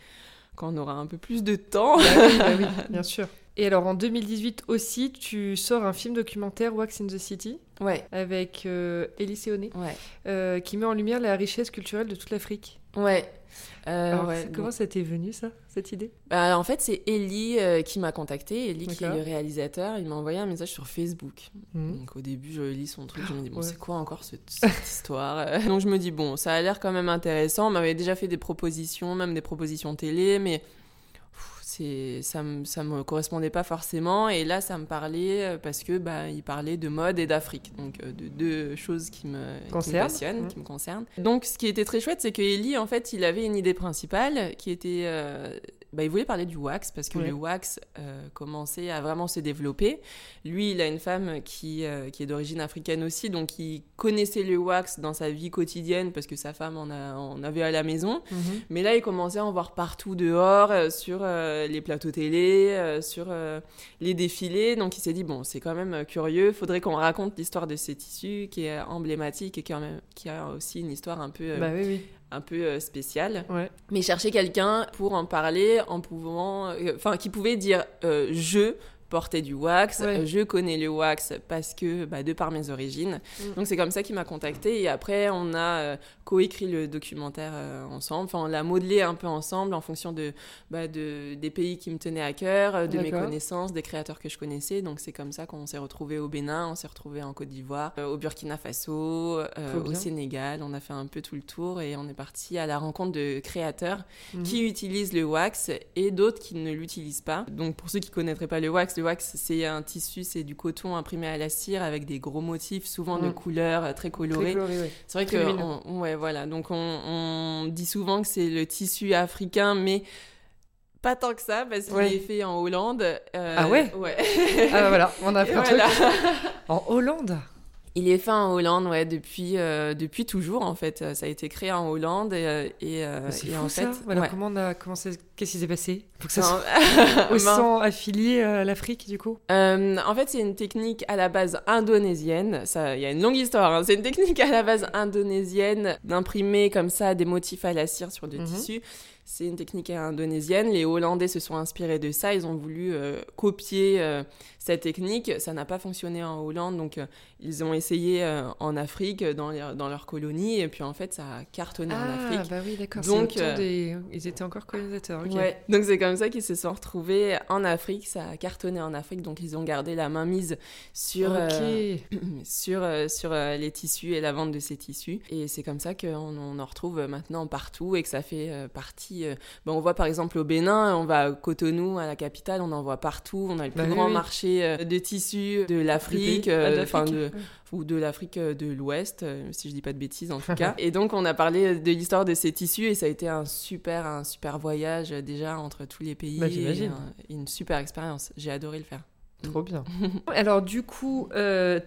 quand on aura un peu plus de temps. Bah oui, bah oui, [laughs] bien sûr. Et alors en 2018 aussi, tu sors un film documentaire Wax in the City Ouais, avec euh, Elie Seoné, ouais, euh, qui met en lumière la richesse culturelle de toute l'Afrique. ouais. Euh, Alors, ouais, comment ça t'est venu ça, cette idée? Bah, en fait, c'est Ellie euh, qui m'a contacté. Ellie qui est le réalisateur. Il m'a envoyé un message sur Facebook. Mhm. Donc au début, je lis son truc, je me dis, bon, Ouais. c'est quoi encore ce- cette histoire [laughs] Donc je me dis, bon, ça a l'air quand même intéressant. On m'avait déjà fait des propositions, même des propositions télé, mais c'est ça me ça me correspondait pas forcément. Et là ça me parlait parce que bah il parlait de mode et d'Afrique. Donc de deux choses qui me, qui me passionnent mmh. qui me concernent. Donc ce qui était très chouette c'est que en fait il avait une idée principale qui était bah, il voulait parler du wax parce que le wax euh, commençait à vraiment se développer. Lui, il a une femme qui, euh, qui est d'origine africaine aussi, donc il connaissait le wax dans sa vie quotidienne parce que sa femme en, a, en avait à la maison. Mhm. Mais là, il commençait à en voir partout dehors, euh, sur les plateaux télé, sur les défilés. Donc il s'est dit, bon, c'est quand même curieux, faudrait qu'on raconte l'histoire de ces tissus qui est emblématique et qui a, qui a aussi une histoire un peu... Bah, oui, oui un peu euh, spécial. Mais chercher quelqu'un pour en parler en pouvant, euh, enfin, qui pouvait dire euh, je porter du wax. Je connais le wax parce que, bah, de par mes origines. Mm. Donc c'est comme ça qu'il m'a contacté. Et après, on a euh, coécrit le documentaire euh, ensemble. Enfin, on l'a modelé un peu ensemble en fonction de, bah, de, des pays qui me tenaient à cœur, euh, de mes connaissances, des créateurs que je connaissais. Donc c'est comme ça qu'on s'est retrouvés au Bénin, on s'est retrouvés en Côte d'Ivoire, au Burkina Faso, au Sénégal. On a fait un peu tout le tour et on est parti à la rencontre de créateurs mm. qui utilisent le wax et d'autres qui ne l'utilisent pas. Donc pour ceux qui connaîtraient pas le wax, le wax, c'est un tissu, c'est du coton imprimé à la cire avec des gros motifs, souvent de mm. couleurs euh, très colorées. C'est vrai que, ouais, voilà. Donc on, dit souvent que c'est le tissu africain, mais pas tant que ça parce qu'il est fait en Hollande. Euh, ah ouais. Ouais. ah voilà, on a fait un truc. En Hollande. Il est fait en Hollande, ouais, depuis, euh, depuis toujours, en fait. Ça a été créé en Hollande et, euh, et, euh, en fait... Voilà, comment on a, qu'est-ce qui s'est passé? Pour que ça soit [laughs] affilié à l'Afrique, du coup? En fait, c'est une technique à la base indonésienne. Il y a une longue histoire. Hein. C'est une technique à la base indonésienne d'imprimer comme ça des motifs à la cire sur du mhm. tissu. C'est une technique indonésienne. Les Hollandais se sont inspirés de ça. Ils ont voulu copier cette technique. Ça n'a pas fonctionné en Hollande, donc euh, ils ont essayé euh, en Afrique, dans, dans leur colonie, et puis en fait, ça a cartonné en ah, Afrique. bah oui, d'accord. Donc, euh, ils étaient encore colonisateurs. Ouais. Donc c'est comme ça qu'ils se sont retrouvés en Afrique. Ça a cartonné en Afrique, donc ils ont gardé la main mise sur, [clears throat] sur, sur les tissus et la vente de ces tissus. Et c'est comme ça qu'on on en retrouve maintenant partout et que ça fait partie. Bon, on voit par exemple au Bénin, on va à Cotonou, à la capitale, on en voit partout. On a le plus bah grand marché euh, de tissus de l'Afrique, euh, enfin de ou de l'Afrique euh, de l'Ouest, si je dis pas de bêtises en tout [laughs] cas. et donc on a parlé de l'histoire de ces tissus et ça a été un super un super voyage déjà entre tous les pays. Bah, une super expérience. J'ai adoré le faire. Trop bien. [laughs] Alors du coup,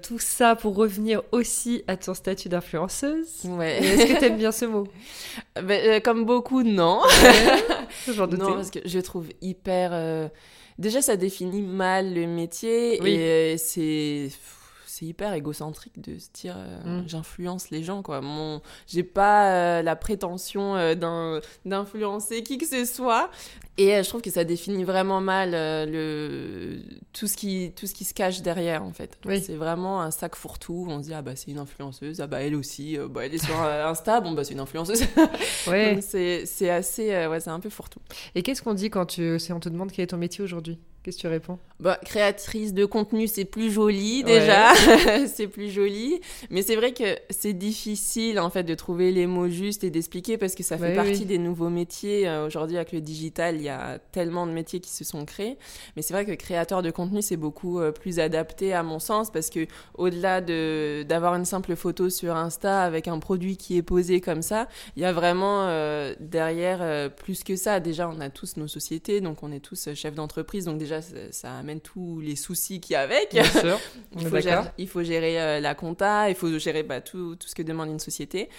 tout ça pour revenir aussi à ton statut d'influenceuse. Ouais. Est-ce que tu aimes bien ce mot [laughs] ben, Comme beaucoup, non. non, parce que je trouve hyper déjà ça définit mal le métier et c'est c'est hyper égocentrique de se dire euh, mm. j'influence les gens quoi. Mon j'ai pas euh, la prétention euh, d'influencer qui que ce soit. Et je trouve que ça définit vraiment mal le tout ce qui tout ce qui se cache derrière en fait. C'est vraiment un sac fourre-tout on se dit ah bah c'est une influenceuse ah bah elle aussi bah elle est sur Insta bon bah c'est une influenceuse. [laughs] Ouais. c'est assez ouais c'est un peu fourre-tout. Et qu'est-ce qu'on dit quand tu on te demande quel est ton métier aujourd'hui? Qu'est-ce que tu réponds? Bah, Créatrice de contenu, c'est plus joli déjà. [laughs] c'est plus joli. Mais c'est vrai que c'est difficile en fait de trouver les mots justes et d'expliquer parce que ça fait bah partie des nouveaux métiers. Euh, aujourd'hui, avec le digital, il y a tellement de métiers qui se sont créés. Mais c'est vrai que créateur de contenu, c'est beaucoup euh, plus adapté à mon sens parce que au-delà de, d'avoir une simple photo sur Insta avec un produit qui est posé comme ça, il y a vraiment euh, derrière plus que ça. Déjà, on a tous nos sociétés, donc on est tous chefs d'entreprise. Donc déjà, déjà, ça, amène tous les soucis qu'il y a avec. Bien sûr. [laughs] il, faut gérer, il, faut gérer, euh, la compta, il faut gérer bah, tout, tout ce que demande une société.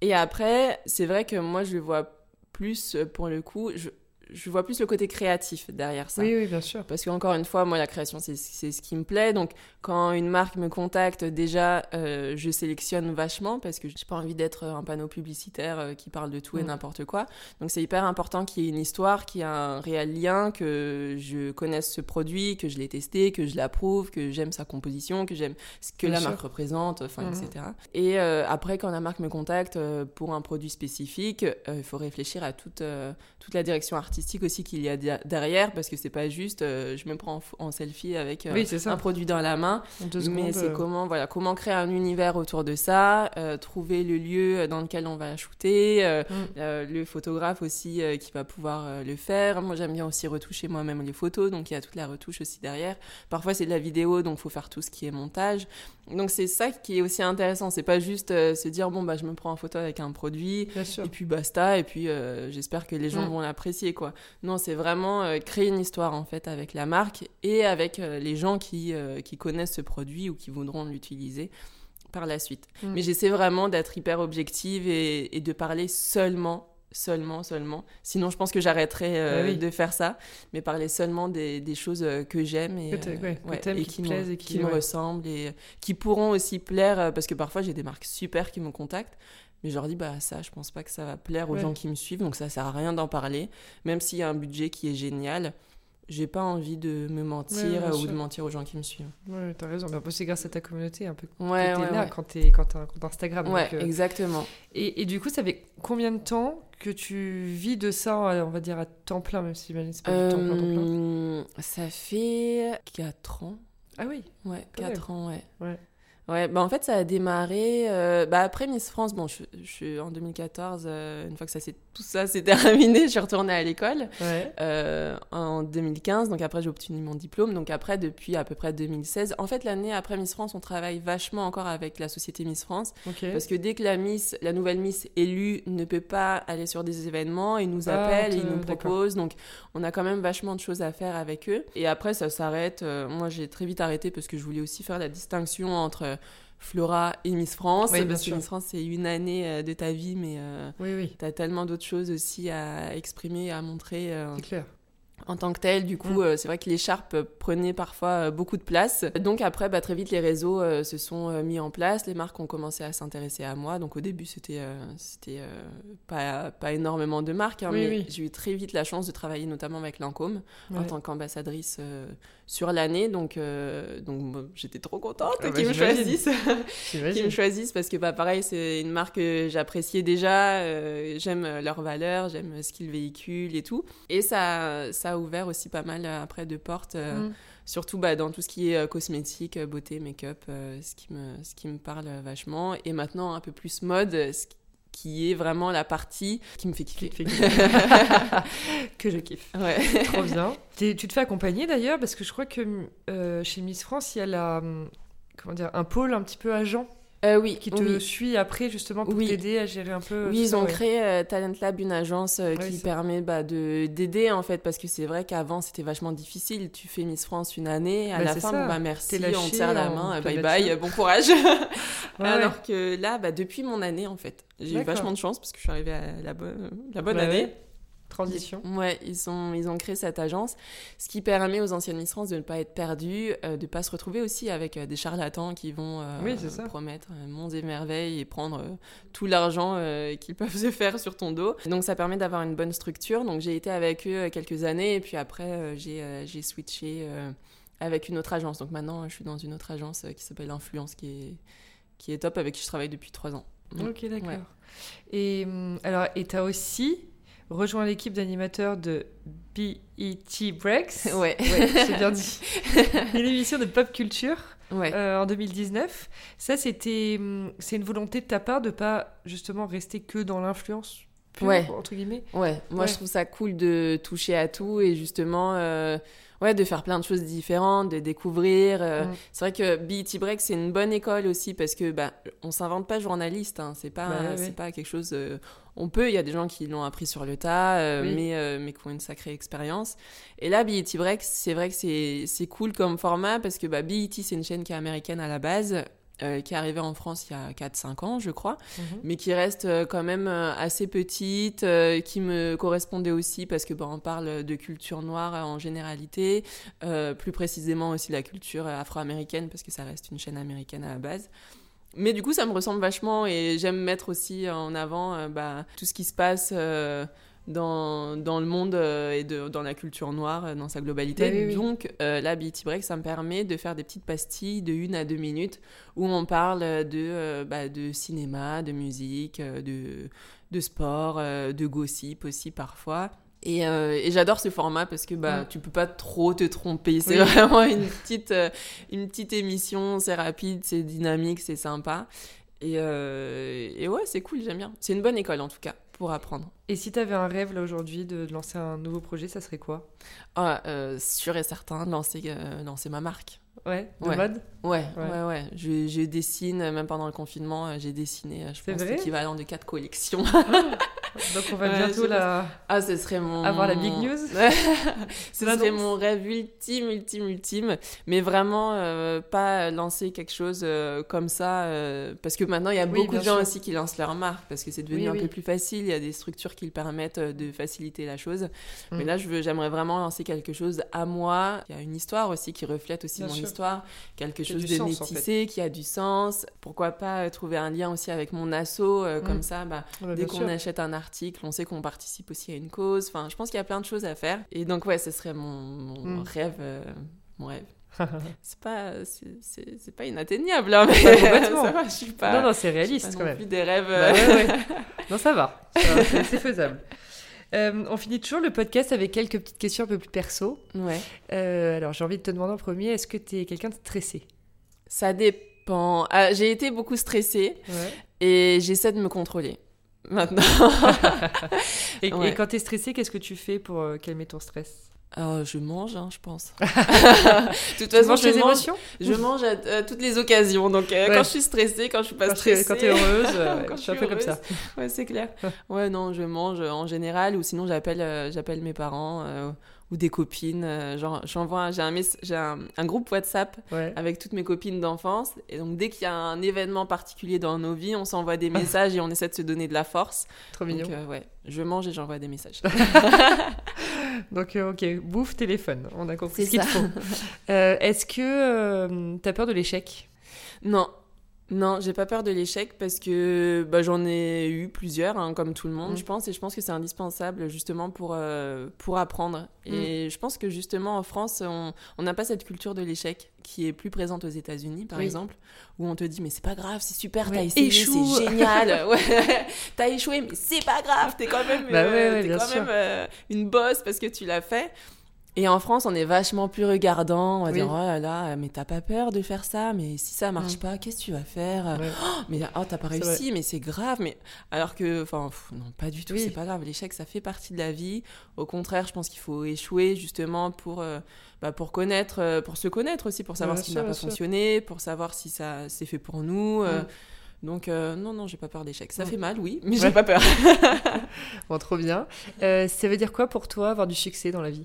Et après, c'est vrai que moi, je le vois plus, euh, pour le coup, je, je vois plus le côté créatif derrière ça. Oui, oui, bien sûr. Parce qu'encore une fois, moi, la création, c'est ce qui me plaît. Donc, quand une marque me contacte, déjà, euh, je sélectionne vachement parce que j'ai pas envie d'être un panneau publicitaire euh, qui parle de tout et mm. n'importe quoi. Donc, c'est hyper important qu'il y ait une histoire, qu'il y ait un réel lien, que je connaisse ce produit, que je l'ai testé, que je l'approuve, que j'aime sa composition, que j'aime ce que la marque représente, enfin, etc. Mm. Et euh, après, quand la marque me contacte pour un produit spécifique, il faut réfléchir à toute, toute la direction artistique artistique aussi qu'il y a derrière, parce que c'est pas juste je me prends en, selfie avec un produit dans la main, mais c'est comment, voilà, comment créer un univers autour de ça, trouver le lieu dans lequel on va shooter, mm. le photographe aussi qui va pouvoir le faire. Moi, j'aime bien aussi retoucher moi-même les photos, donc il y a toute la retouche aussi derrière. Parfois, c'est de la vidéo, donc faut faire tout ce qui est montage. Donc c'est ça qui est aussi intéressant. C'est pas juste euh, se dire bon bah je me prends en photo avec un produit et puis basta et puis euh, j'espère que les gens mm. vont l'apprécier quoi. Non c'est vraiment euh, créer une histoire en fait avec la marque et avec les gens qui qui connaissent ce produit ou qui voudront l'utiliser par la suite. Mm. Mais j'essaie vraiment d'être hyper objective et, et de parler seulement seulement, seulement. Sinon, je pense que j'arrêterais euh, bah de faire ça, mais parler seulement des, des choses euh, que j'aime et, euh, qui, me, et qui, me ressemblent et qui pourront aussi plaire, parce que parfois j'ai des marques super qui me contactent, mais je leur dis, bah ça, je pense pas que ça va plaire aux gens qui me suivent, donc ça sert à rien d'en parler, même s'il y a un budget qui est génial j'ai pas envie de me mentir ou de mentir aux gens qui me suivent. Ouais, t'as raison. Mais c'est grâce à ta communauté un peu. Ouais, ouais, là quand t'es quand t'as Instagram. Ouais, euh, exactement. Et, et, du coup, ça fait combien de temps que tu vis de ça, on va dire à temps plein, même si c'est pas du temps plein, temps plein? Euh, Ça fait 4 ans. Ah oui. Ouais, 4 ans, ouais. Ouais. Ouais, bah en fait, ça a démarré. Euh, bah après Miss France, bon, je, je suis en 2014, euh, une fois que ça tout ça s'est [laughs] terminé, je suis retournée à l'école ouais. euh, en 2015. Donc après, j'ai obtenu mon diplôme. Donc après, depuis à peu près 2016, en fait, l'année après Miss France, on travaille vachement encore avec la société Miss France. Parce que dès que la Miss, la nouvelle Miss élue ne peut pas aller sur des événements, ils nous ah, appellent, ils nous proposent. Donc on a quand même vachement de choses à faire avec eux. Et après, ça s'arrête. Moi, j'ai très vite arrêté parce que je voulais aussi faire la distinction entre Flora et Miss France. parce que Miss France, c'est une année euh, de ta vie, mais euh, oui, oui. tu as tellement d'autres choses aussi à exprimer, à montrer. Euh. c'est clair en tant que tel. Du coup, mm. euh, c'est vrai que l'écharpe prenait parfois euh, beaucoup de place. Donc après, bah, très vite, les réseaux euh, se sont mis en place. Les marques ont commencé à s'intéresser à moi. Donc au début, c'était c'était pas, pas énormément de marques, hein, mais j'ai eu très vite la chance de travailler notamment avec Lancôme en tant qu'ambassadrice sur l'année. Donc, donc j'étais trop contente ah bah, qu'ils me choisissent. [laughs] qu'ils me choisissent parce que bah, pareil, c'est une marque que j'appréciais déjà. j'aime leurs valeurs, j'aime ce qu'ils véhiculent et tout. Et ça, ça ouvert aussi pas mal euh, après de portes. Euh, mm. Surtout bah, dans tout ce qui est euh, cosmétique, beauté, make-up, ce, qui me, ce qui me parle vachement. Et maintenant, un peu plus mode, ce qui est vraiment la partie qui me fait kiffer. [laughs] que je kiffe. Ouais. Trop bien. tu te fais accompagner d'ailleurs, parce que je crois que chez Miss France, il y a la, comment dire, un pôle un petit peu agent euh, oui, qui te suit après justement pour t'aider à gérer un peu. Oui, ils ont créé euh, Talent Lab, une agence euh, qui permet bah, de d'aider en fait parce que c'est vrai qu'avant c'était vachement difficile. Tu fais Miss France une année, à la fin, bah, merci, on te serre la main, bye bye, bon courage. [laughs] [laughs] Alors que là, bah, depuis mon année en fait, j'ai eu vachement de chance parce que je suis arrivée à la bonne, la bonne année transition. Ouais, ils ont, ils ont créé cette agence, ce qui permet aux anciennes Miss France de ne pas être perdues, euh, de ne pas se retrouver aussi avec euh, des charlatans qui vont euh, promettre monts et merveilles et prendre tout l'argent [laughs] qu'ils peuvent se faire sur ton dos. Donc ça permet d'avoir une bonne structure. Donc j'ai été avec eux quelques années et puis après j'ai switché avec une autre agence. Donc maintenant je suis dans une autre agence qui s'appelle Influence qui est, qui est top avec qui je travaille depuis trois ans. ok, d'accord. Et hum, alors, et tu as aussi rejoint l'équipe d'animateurs de BET Breaks. [laughs] Ouais, j'ai bien dit. [laughs] une émission de pop culture euh, en 2019. Ça, c'était, hum, c'est une volonté de ta part de pas justement rester que dans l'influence. ouais. entre guillemets? Ouais, moi je trouve ça cool de toucher à tout et justement euh, ouais, de faire plein de choses différentes, de découvrir. Euh, mm. C'est vrai que BET Break, c'est une bonne école aussi parce que bah, on s'invente pas journaliste. Hein. C'est pas, bah c'est pas quelque chose. Euh, on peut, il y a des gens qui l'ont appris sur le tas, euh, mais, mais qui ont une sacrée expérience. Et là, BET Break, c'est vrai que c'est cool comme format parce que bah, BET, c'est une chaîne qui est américaine à la base. Euh, qui est arrivée en France il y a 4-5 ans, je crois, mhm. mais qui reste euh, quand même euh, assez petite, qui me correspondait aussi parce que bah, on parle de culture noire en généralité, plus précisément aussi la culture afro-américaine parce que ça reste une chaîne américaine à la base. Mais du coup, ça me ressemble vachement et j'aime mettre aussi en avant bah, tout ce qui se passe dans, dans le monde euh, et de, dans la culture noire euh, dans sa globalité. Bah Donc, euh, la BT Break, ça me permet de faire des petites pastilles de une à deux minutes où on parle de, bah, de cinéma, de musique, de, de sport, de gossip aussi parfois. Et, euh, et j'adore ce format parce que bah, Mm. tu peux pas trop te tromper. C'est Oui. vraiment une petite, euh, une petite émission, c'est rapide, c'est dynamique, c'est sympa. Et, euh, et ouais, c'est cool, j'aime bien. C'est une bonne école en tout cas pour apprendre. Et si t'avais un rêve là aujourd'hui de, de lancer un nouveau projet, ça serait quoi? Ah, euh, sûr et certain, lancer, euh, lancer ma marque. Ouais, de Ouais. mode? Ouais, Ouais. ouais, ouais. Je, je dessine, même pendant le confinement, euh, j'ai dessiné, je pense, l'équivalent de quatre collections. [laughs] Donc on va Ouais, bientôt la... Ah, ce serait mon. Avoir la big news [laughs] Ce serait mon rêve ultime, ultime, ultime. Mais vraiment, euh, pas lancer quelque chose euh, comme ça. euh, parce que maintenant, il y a Oui, beaucoup de gens sûr. aussi qui lancent leur marque. Parce que c'est devenu Oui, un oui. peu plus facile. Il y a des structures qui le permettent de faciliter la chose. Mais Mm. là, je veux- j'aimerais vraiment lancer quelque chose à moi. Il y a une histoire aussi qui reflète aussi Bien mon sûr. histoire. Quelque Qui chose de sens, en fait. métissé, qui a du sens. Pourquoi pas trouver un lien aussi avec mon asso. euh, Mm. Comme ça, bah, Ah bah, Dès qu'on achète un article, on sait qu'on participe aussi à une cause. Enfin, je pense qu'il y a plein de choses à faire. Et donc, ouais, ce serait mon, mon Mm. rêve. euh, mon rêve. [laughs] C'est pas, c'est- pas inatteignable, hein, mais [laughs] ça va, je suis pas. non, non, c'est réaliste pas quand non même. plus des rêves. Bah euh, ouais, ouais. Non, ça va. [laughs] C'est- c'est faisable. Euh, on finit toujours le podcast avec quelques petites questions un peu plus perso. Ouais. Euh, alors, j'ai envie de te demander en premier, est-ce que tu es quelqu'un de stressé? Ça dépend. Ah, J'ai été beaucoup stressée ouais. et j'essaie de me contrôler. Maintenant. [laughs] Et, Ouais. et quand tu es stressé, qu'est-ce que tu fais pour euh, calmer ton stress? Alors, je mange, hein, je pense. [laughs] de toute Tu façon, je tes mange, émotions? je mange à, toutes les occasions. Donc, euh, Ouais. quand je suis stressée, quand je suis pas Quand stressée. quand t'es heureuse, [laughs] euh, Quand je suis un peu comme ça. Ouais, c'est clair. Ouais, non, je mange euh, en général ou sinon j'appelle euh, j'appelle mes parents euh, ou des copines. euh, genre, j'envoie, j'ai un, j'ai un, un groupe WhatsApp Ouais. avec toutes mes copines d'enfance. Et donc, dès qu'il y a un événement particulier dans nos vies, on s'envoie des [laughs] messages et on essaie de se donner de la force. Trop Donc, mignon. euh, ouais, je mange et j'envoie des messages. [laughs] [laughs] Donc, euh, ok, bouffe, téléphone, on a compris C'est ce qu'il faut. Euh, est-ce que euh, t'as peur de l'échec? Non. Non, j'ai pas peur de l'échec parce que bah, j'en ai eu plusieurs, hein, comme tout le monde, Mm. je pense, et je pense que c'est indispensable justement pour, euh, pour apprendre. Et je pense que justement en France, on n'a pas cette culture de l'échec qui est plus présente aux États-Unis, par Oui. exemple, où on te dit mais c'est pas grave, c'est super, Ouais, t'as essayé, c'est génial, [laughs] ouais, t'as échoué, mais c'est pas grave, t'es quand même, Bah euh, ouais, ouais, quand sûr. même euh, une bosse parce que tu l'as fait. Et en France, on est vachement plus regardant. On va Oui. dire, oh là là, mais t'as pas peur de faire ça, mais si ça marche Mm. pas, qu'est-ce que tu vas faire? Ouais. Mais oh, t'as pas réussi, mais c'est grave. Mais alors que, enfin, non, pas du tout. Oui. C'est pas grave. L'échec, ça fait partie de la vie. Au contraire, je pense qu'il faut échouer justement pour, euh, bah, pour connaître, euh, pour se connaître aussi, pour savoir ce qui n'a pas sûr. fonctionné, pour savoir si ça c'est fait pour nous. euh, Mm. donc euh, non, non, j'ai pas peur d'échec. Ça Mm. fait mal, oui, mais Ouais. j'ai pas peur. [laughs] Bon, trop bien. Euh, ça veut dire quoi pour toi avoir du succès dans la vie?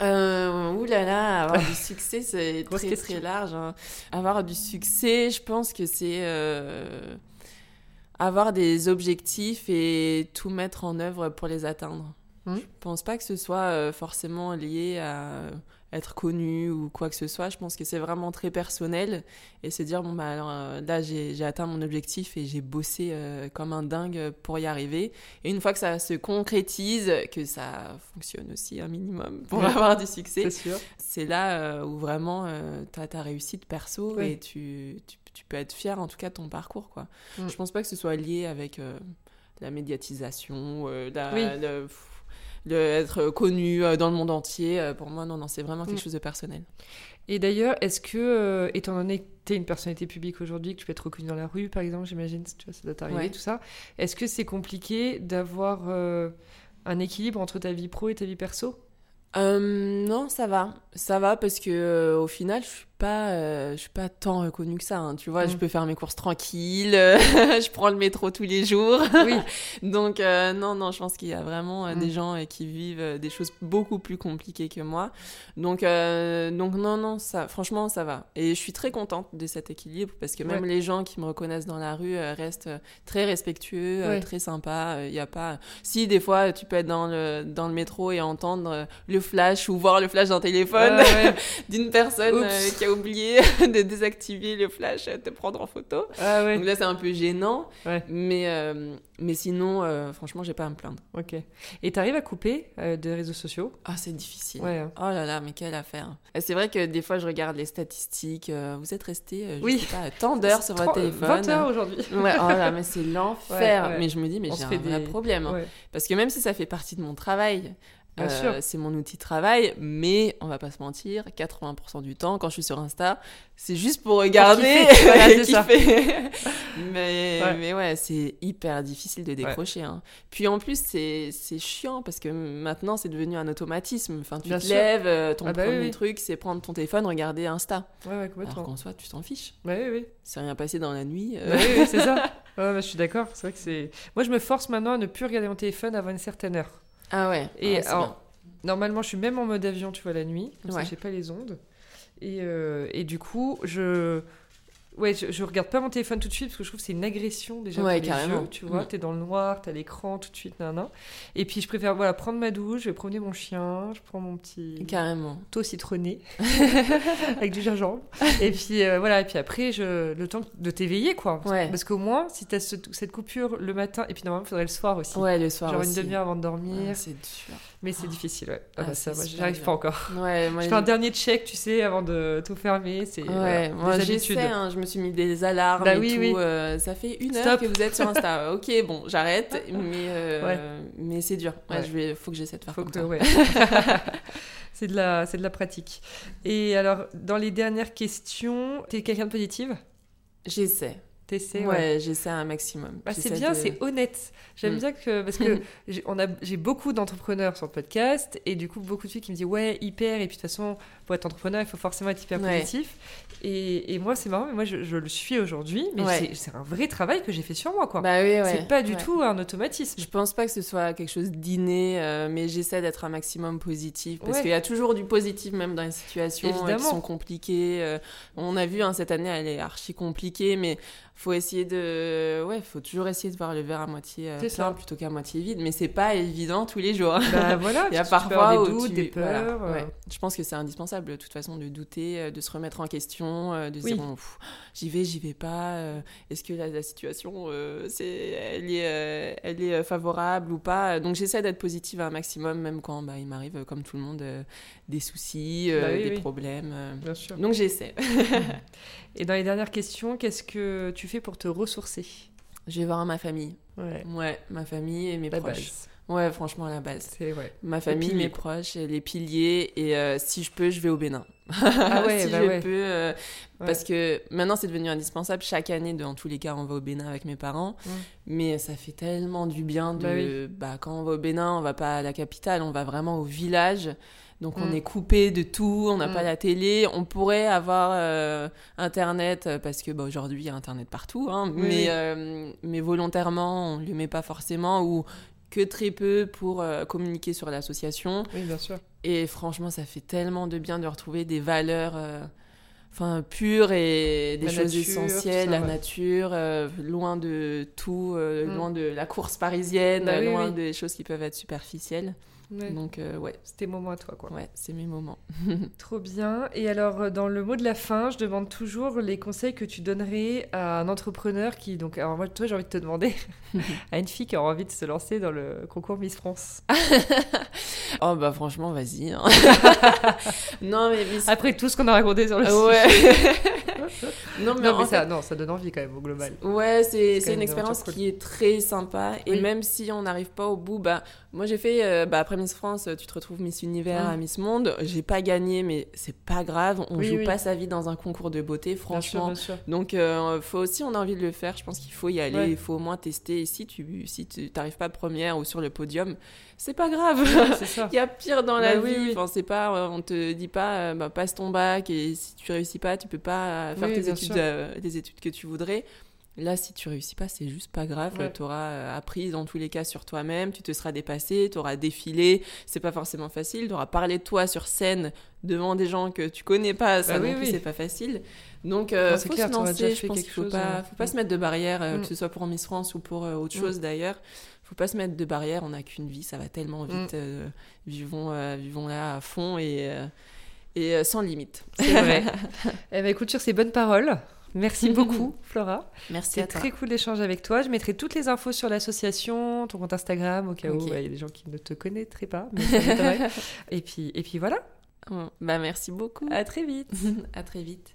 Euh, ouh là là, avoir du [laughs] succès, c'est très question. très large. hein. Avoir du succès, je pense que c'est euh, avoir des objectifs et tout mettre en œuvre pour les atteindre. Mhm. Je pense pas que ce soit euh, forcément lié à être connu ou quoi que ce soit. Je pense que c'est vraiment très personnel et se dire bon bah alors euh, là j'ai j'ai atteint mon objectif et j'ai bossé euh, comme un dingue pour y arriver. Et une fois que ça se concrétise, que ça fonctionne aussi un minimum [laughs] pour avoir du succès, C'est là euh, où vraiment tu as ta réussite perso Oui. et tu, tu, tu peux être fier en tout cas de ton parcours. Quoi. Mm. Je pense pas que ce soit lié avec la médiatisation, la- Oui. le, pff, le être connu euh, dans le monde entier. Euh, Pour moi, non, non, c'est vraiment quelque Mm. chose de personnel. Et d'ailleurs, est-ce que, euh, étant donné que tu es une personnalité publique aujourd'hui, que tu peux être reconnue dans la rue, par exemple, j'imagine, tu vois, ça doit t'arriver, Ouais. tout ça, est-ce que c'est compliqué d'avoir euh, un équilibre entre ta vie pro et ta vie perso? Euh, non, ça va. Ça va parce que au final, je suis pas, euh, je suis pas tant reconnue que ça. hein. Tu vois, Mm. je peux faire mes courses tranquilles. [laughs] je prends le métro tous les jours. Oui. [laughs] Donc euh, non, non, je pense qu'il y a vraiment euh, Mm. des gens euh, qui vivent euh, des choses beaucoup plus compliquées que moi. Donc, euh, donc non, non, ça, franchement, ça va. Et je suis très contente de cet équilibre parce que même Ouais. les gens qui me reconnaissent dans la rue euh, restent euh, très respectueux, euh, Ouais. très sympas. Il y a pas. Si des fois tu peux être dans le dans le métro et entendre euh, le flash ou voir le flash d'un téléphone ouais. [laughs] d'une personne euh, qui a oublié [laughs] de désactiver le flash, te prendre en photo. Ah ouais. Donc là, c'est un peu gênant. Ouais. Mais, euh, mais sinon, euh, franchement, j'ai pas à me plaindre. Ok. Et t'arrives à couper euh, des réseaux sociaux? Ah, c'est difficile. Ouais. hein. Oh là là, mais quelle affaire. C'est vrai que des fois, je regarde les statistiques. euh, vous êtes resté, je Oui. sais pas, tant d'heures sur votre téléphone. 20 heures aujourd'hui. Ouais, oh là, [laughs] mais c'est l'enfer. Ouais. Mais je me dis, mais j'ai un vrai problème. hein. Parce que même si ça fait partie de mon travail, Euh, c'est mon outil de travail, mais on va pas se mentir, 80% du temps, quand je suis sur Insta, c'est juste pour regarder et kiffer. [laughs] [laughs] mais, ouais. mais ouais, c'est hyper difficile de décrocher. Hein. Puis en plus, c'est chiant parce que maintenant, c'est devenu un automatisme. Enfin, tu te lèves, euh, ton ah bah premier truc, c'est prendre ton téléphone, regarder Insta. Ouais. Alors qu'en soi, tu t'en fiches. Ouais, oui. C'est rien passé dans la nuit. Euh. oui, c'est ça. [laughs] Bah, je suis d'accord. C'est vrai que c'est. Moi, je me force maintenant à ne plus regarder mon téléphone avant une certaine heure. Ah ouais. Et alors, normalement, je suis même en mode avion, tu vois, la nuit. Comme ouais. ça, j'ai pas les ondes. Et, euh, et, du coup, je Ouais, je, je, regarde pas mon téléphone tout de suite parce que je trouve que c'est une agression déjà ouais, pour carrément. les yeux, tu vois, t'es dans le noir, t'as l'écran tout de suite, nan, nan. Et puis je préfère voilà prendre ma douche, je vais promener mon chien, je prends mon petit carrément taux citronné [laughs] [laughs] avec du gingembre. et puis euh, voilà, et puis après je le temps de t'éveiller quoi. Ouais. Parce qu'au moins si t'as ce, cette coupure le matin et puis normalement il faudrait le soir aussi. Ouais, le soir Genre aussi. une demi-heure avant de dormir. Ouais, c'est dur. Mais c'est difficile, ouais. Ah, Ah, bah, ça, moi, j'arrive pas encore. Ouais, moi, je fais un dernier check, tu sais, avant de tout fermer. C'est Ouais, voilà, moi des habitudes. hein, je me suis mis des alarmes Bah et oui, tout. oui. euh, ça fait une heure que vous êtes sur Insta. [laughs] ok, bon, j'arrête, mais, euh, Ouais. mais c'est dur. Ouais, Ouais. Je vais, faut que j'essaie de faire Faut comme que ça. [laughs] c'est de la c'est de la pratique. Et alors dans les dernières questions, t'es quelqu'un de positive? J'essaie. T'essaies Ouais, j'essaie un maximum. Bah, c'est bien, de- c'est honnête. J'aime Mm. bien que parce que [laughs] j'ai- beaucoup d'entrepreneurs sur le podcast et du coup beaucoup de filles qui me disent ouais hyper et puis de toute façon pour être entrepreneur il faut forcément être hyper Ouais. positif et, et moi c'est marrant mais moi je, je le suis aujourd'hui mais Ouais. c'est- un vrai travail que j'ai fait sur moi quoi. Bah oui, ouais. c'est pas du tout un automatisme. Je pense pas que ce soit quelque chose d'inné, euh, mais j'essaie d'être un maximum positif parce qu'il y a toujours du positif même dans les situations euh, qui sont compliquées. euh, on a vu hein, cette année, elle est archi compliquée, mais faut essayer de, ouais, faut toujours essayer de voir le verre à moitié euh, plein ça. plutôt qu'à moitié vide. Mais c'est pas évident tous les jours. Bah [laughs] voilà. Il y a parfois des doutes, tu- des peurs. euh, ouais. Je pense que c'est indispensable de toute façon de douter, euh, de se remettre en question, de se Oui. dire bon, j'y vais, j'y vais pas. Est-ce que la, la situation, euh, c'est, elle est, euh, elle est favorable ou pas? Donc j'essaie d'être positive un maximum, même quand bah, il m'arrive, comme tout le monde, euh, des soucis, Bah oui, des oui. problèmes. Bien sûr. Donc j'essaie. [laughs] Et dans les dernières questions, qu'est-ce que tu fais pour te ressourcer? Je vais voir ma famille. Ouais. Ouais, ma famille et mes La proches. base. Ouais, franchement, la base. C'est ouais. Ma famille, mes proches, les piliers. Et euh, si je peux, je vais au Bénin. [laughs] Ah ouais, si bah je ouais. peux. euh, Ouais. Parce que maintenant, c'est devenu indispensable. Chaque année, dans tous les cas, on va au Bénin avec mes parents. Mm. Mais ça fait tellement du bien de. Bah Bah, quand on va au Bénin, on va pas à la capitale, on va vraiment au village. Donc on Mm. est coupé de tout, on n'a Mm. pas la télé, on pourrait avoir euh, internet euh, parce que bah, aujourd'hui il y a internet partout, hein, Oui, mais, euh, mais volontairement on ne le met pas forcément ou que très peu pour euh, communiquer sur l'association. Oui, bien sûr. Et franchement ça fait tellement de bien de retrouver des valeurs enfin pures et des La choses nature, essentielles, ça, la ouais. nature, euh, loin de tout, euh, Mm. loin de la course parisienne, Bah oui, loin oui. des choses qui peuvent être superficielles. Ouais. Donc euh, ouais, C'est tes moments à toi, quoi. ouais, c'est mes moments. [laughs] Trop bien. Et alors, euh, dans le mot de la fin, je demande toujours les conseils que tu donnerais à un entrepreneur qui, donc, alors moi, toi, j'ai envie de te demander [laughs] à une fille qui a envie de se lancer dans le concours Miss France. [laughs] Oh bah franchement, vas-y. hein. non mais Miss- Après tout ce qu'on a raconté sur le ouais. sujet. non mais, Non, en mais fait- ça, non, ça donne envie quand même au global. Ouais, c'est une une expérience cool. qui est très sympa. Et même si on n'arrive pas au bout, bah, moi j'ai fait, euh, bah, après Miss France, tu te retrouves Miss Univers à Miss Monde. J'ai pas gagné, mais c'est pas grave. On Oui, joue oui. pas sa vie dans un concours de beauté, Bien sûr, franchement. bien sûr. Donc, euh, faut aussi, on a envie de le faire. Je pense qu'il faut y aller. Ouais. Il faut au moins tester. Et si tu si tu t'arrives pas première ou sur le podium, c'est pas grave. [laughs] Il y a pire dans la Bah oui, vie. oui. Enfin, c'est pas, euh, on te dit pas, euh, bah, passe ton bac et si tu réussis pas, tu peux pas euh, faire tes études, euh, les études que tu voudrais. Là, si tu réussis pas, c'est juste pas grave. Ouais. Tu auras appris dans tous les cas sur toi-même, tu te seras dépassé, tu auras défilé. C'est pas forcément facile. Tu auras parlé de toi sur scène devant des gens que tu connais pas. Ça Bah non plus, oui. c'est pas facile. Donc, euh, faut clair, se lancer. Je pense qu'il faut chose, pas, euh, faut pas mm. se mettre de barrières, euh, Mm. que ce soit pour Miss France ou pour euh, autre Mm. chose d'ailleurs. Faut pas se mettre de barrières. On n'a qu'une vie, ça va tellement Mm. vite. euh, vivons, euh, vivons là à fond et, euh, et euh, sans limite. C'est vrai. [laughs] eh ben, écoute, sur ces bonnes paroles, merci [laughs] beaucoup, Flora. Merci à C'était très cool d'échanger avec toi. Je mettrai toutes les infos sur l'association, ton compte Instagram, au cas où ouais, il y a des gens qui ne te connaîtraient pas. mais ça m'étonnerait. [laughs] et, puis, et puis voilà. Bah, merci beaucoup. à très vite. [laughs] à très vite.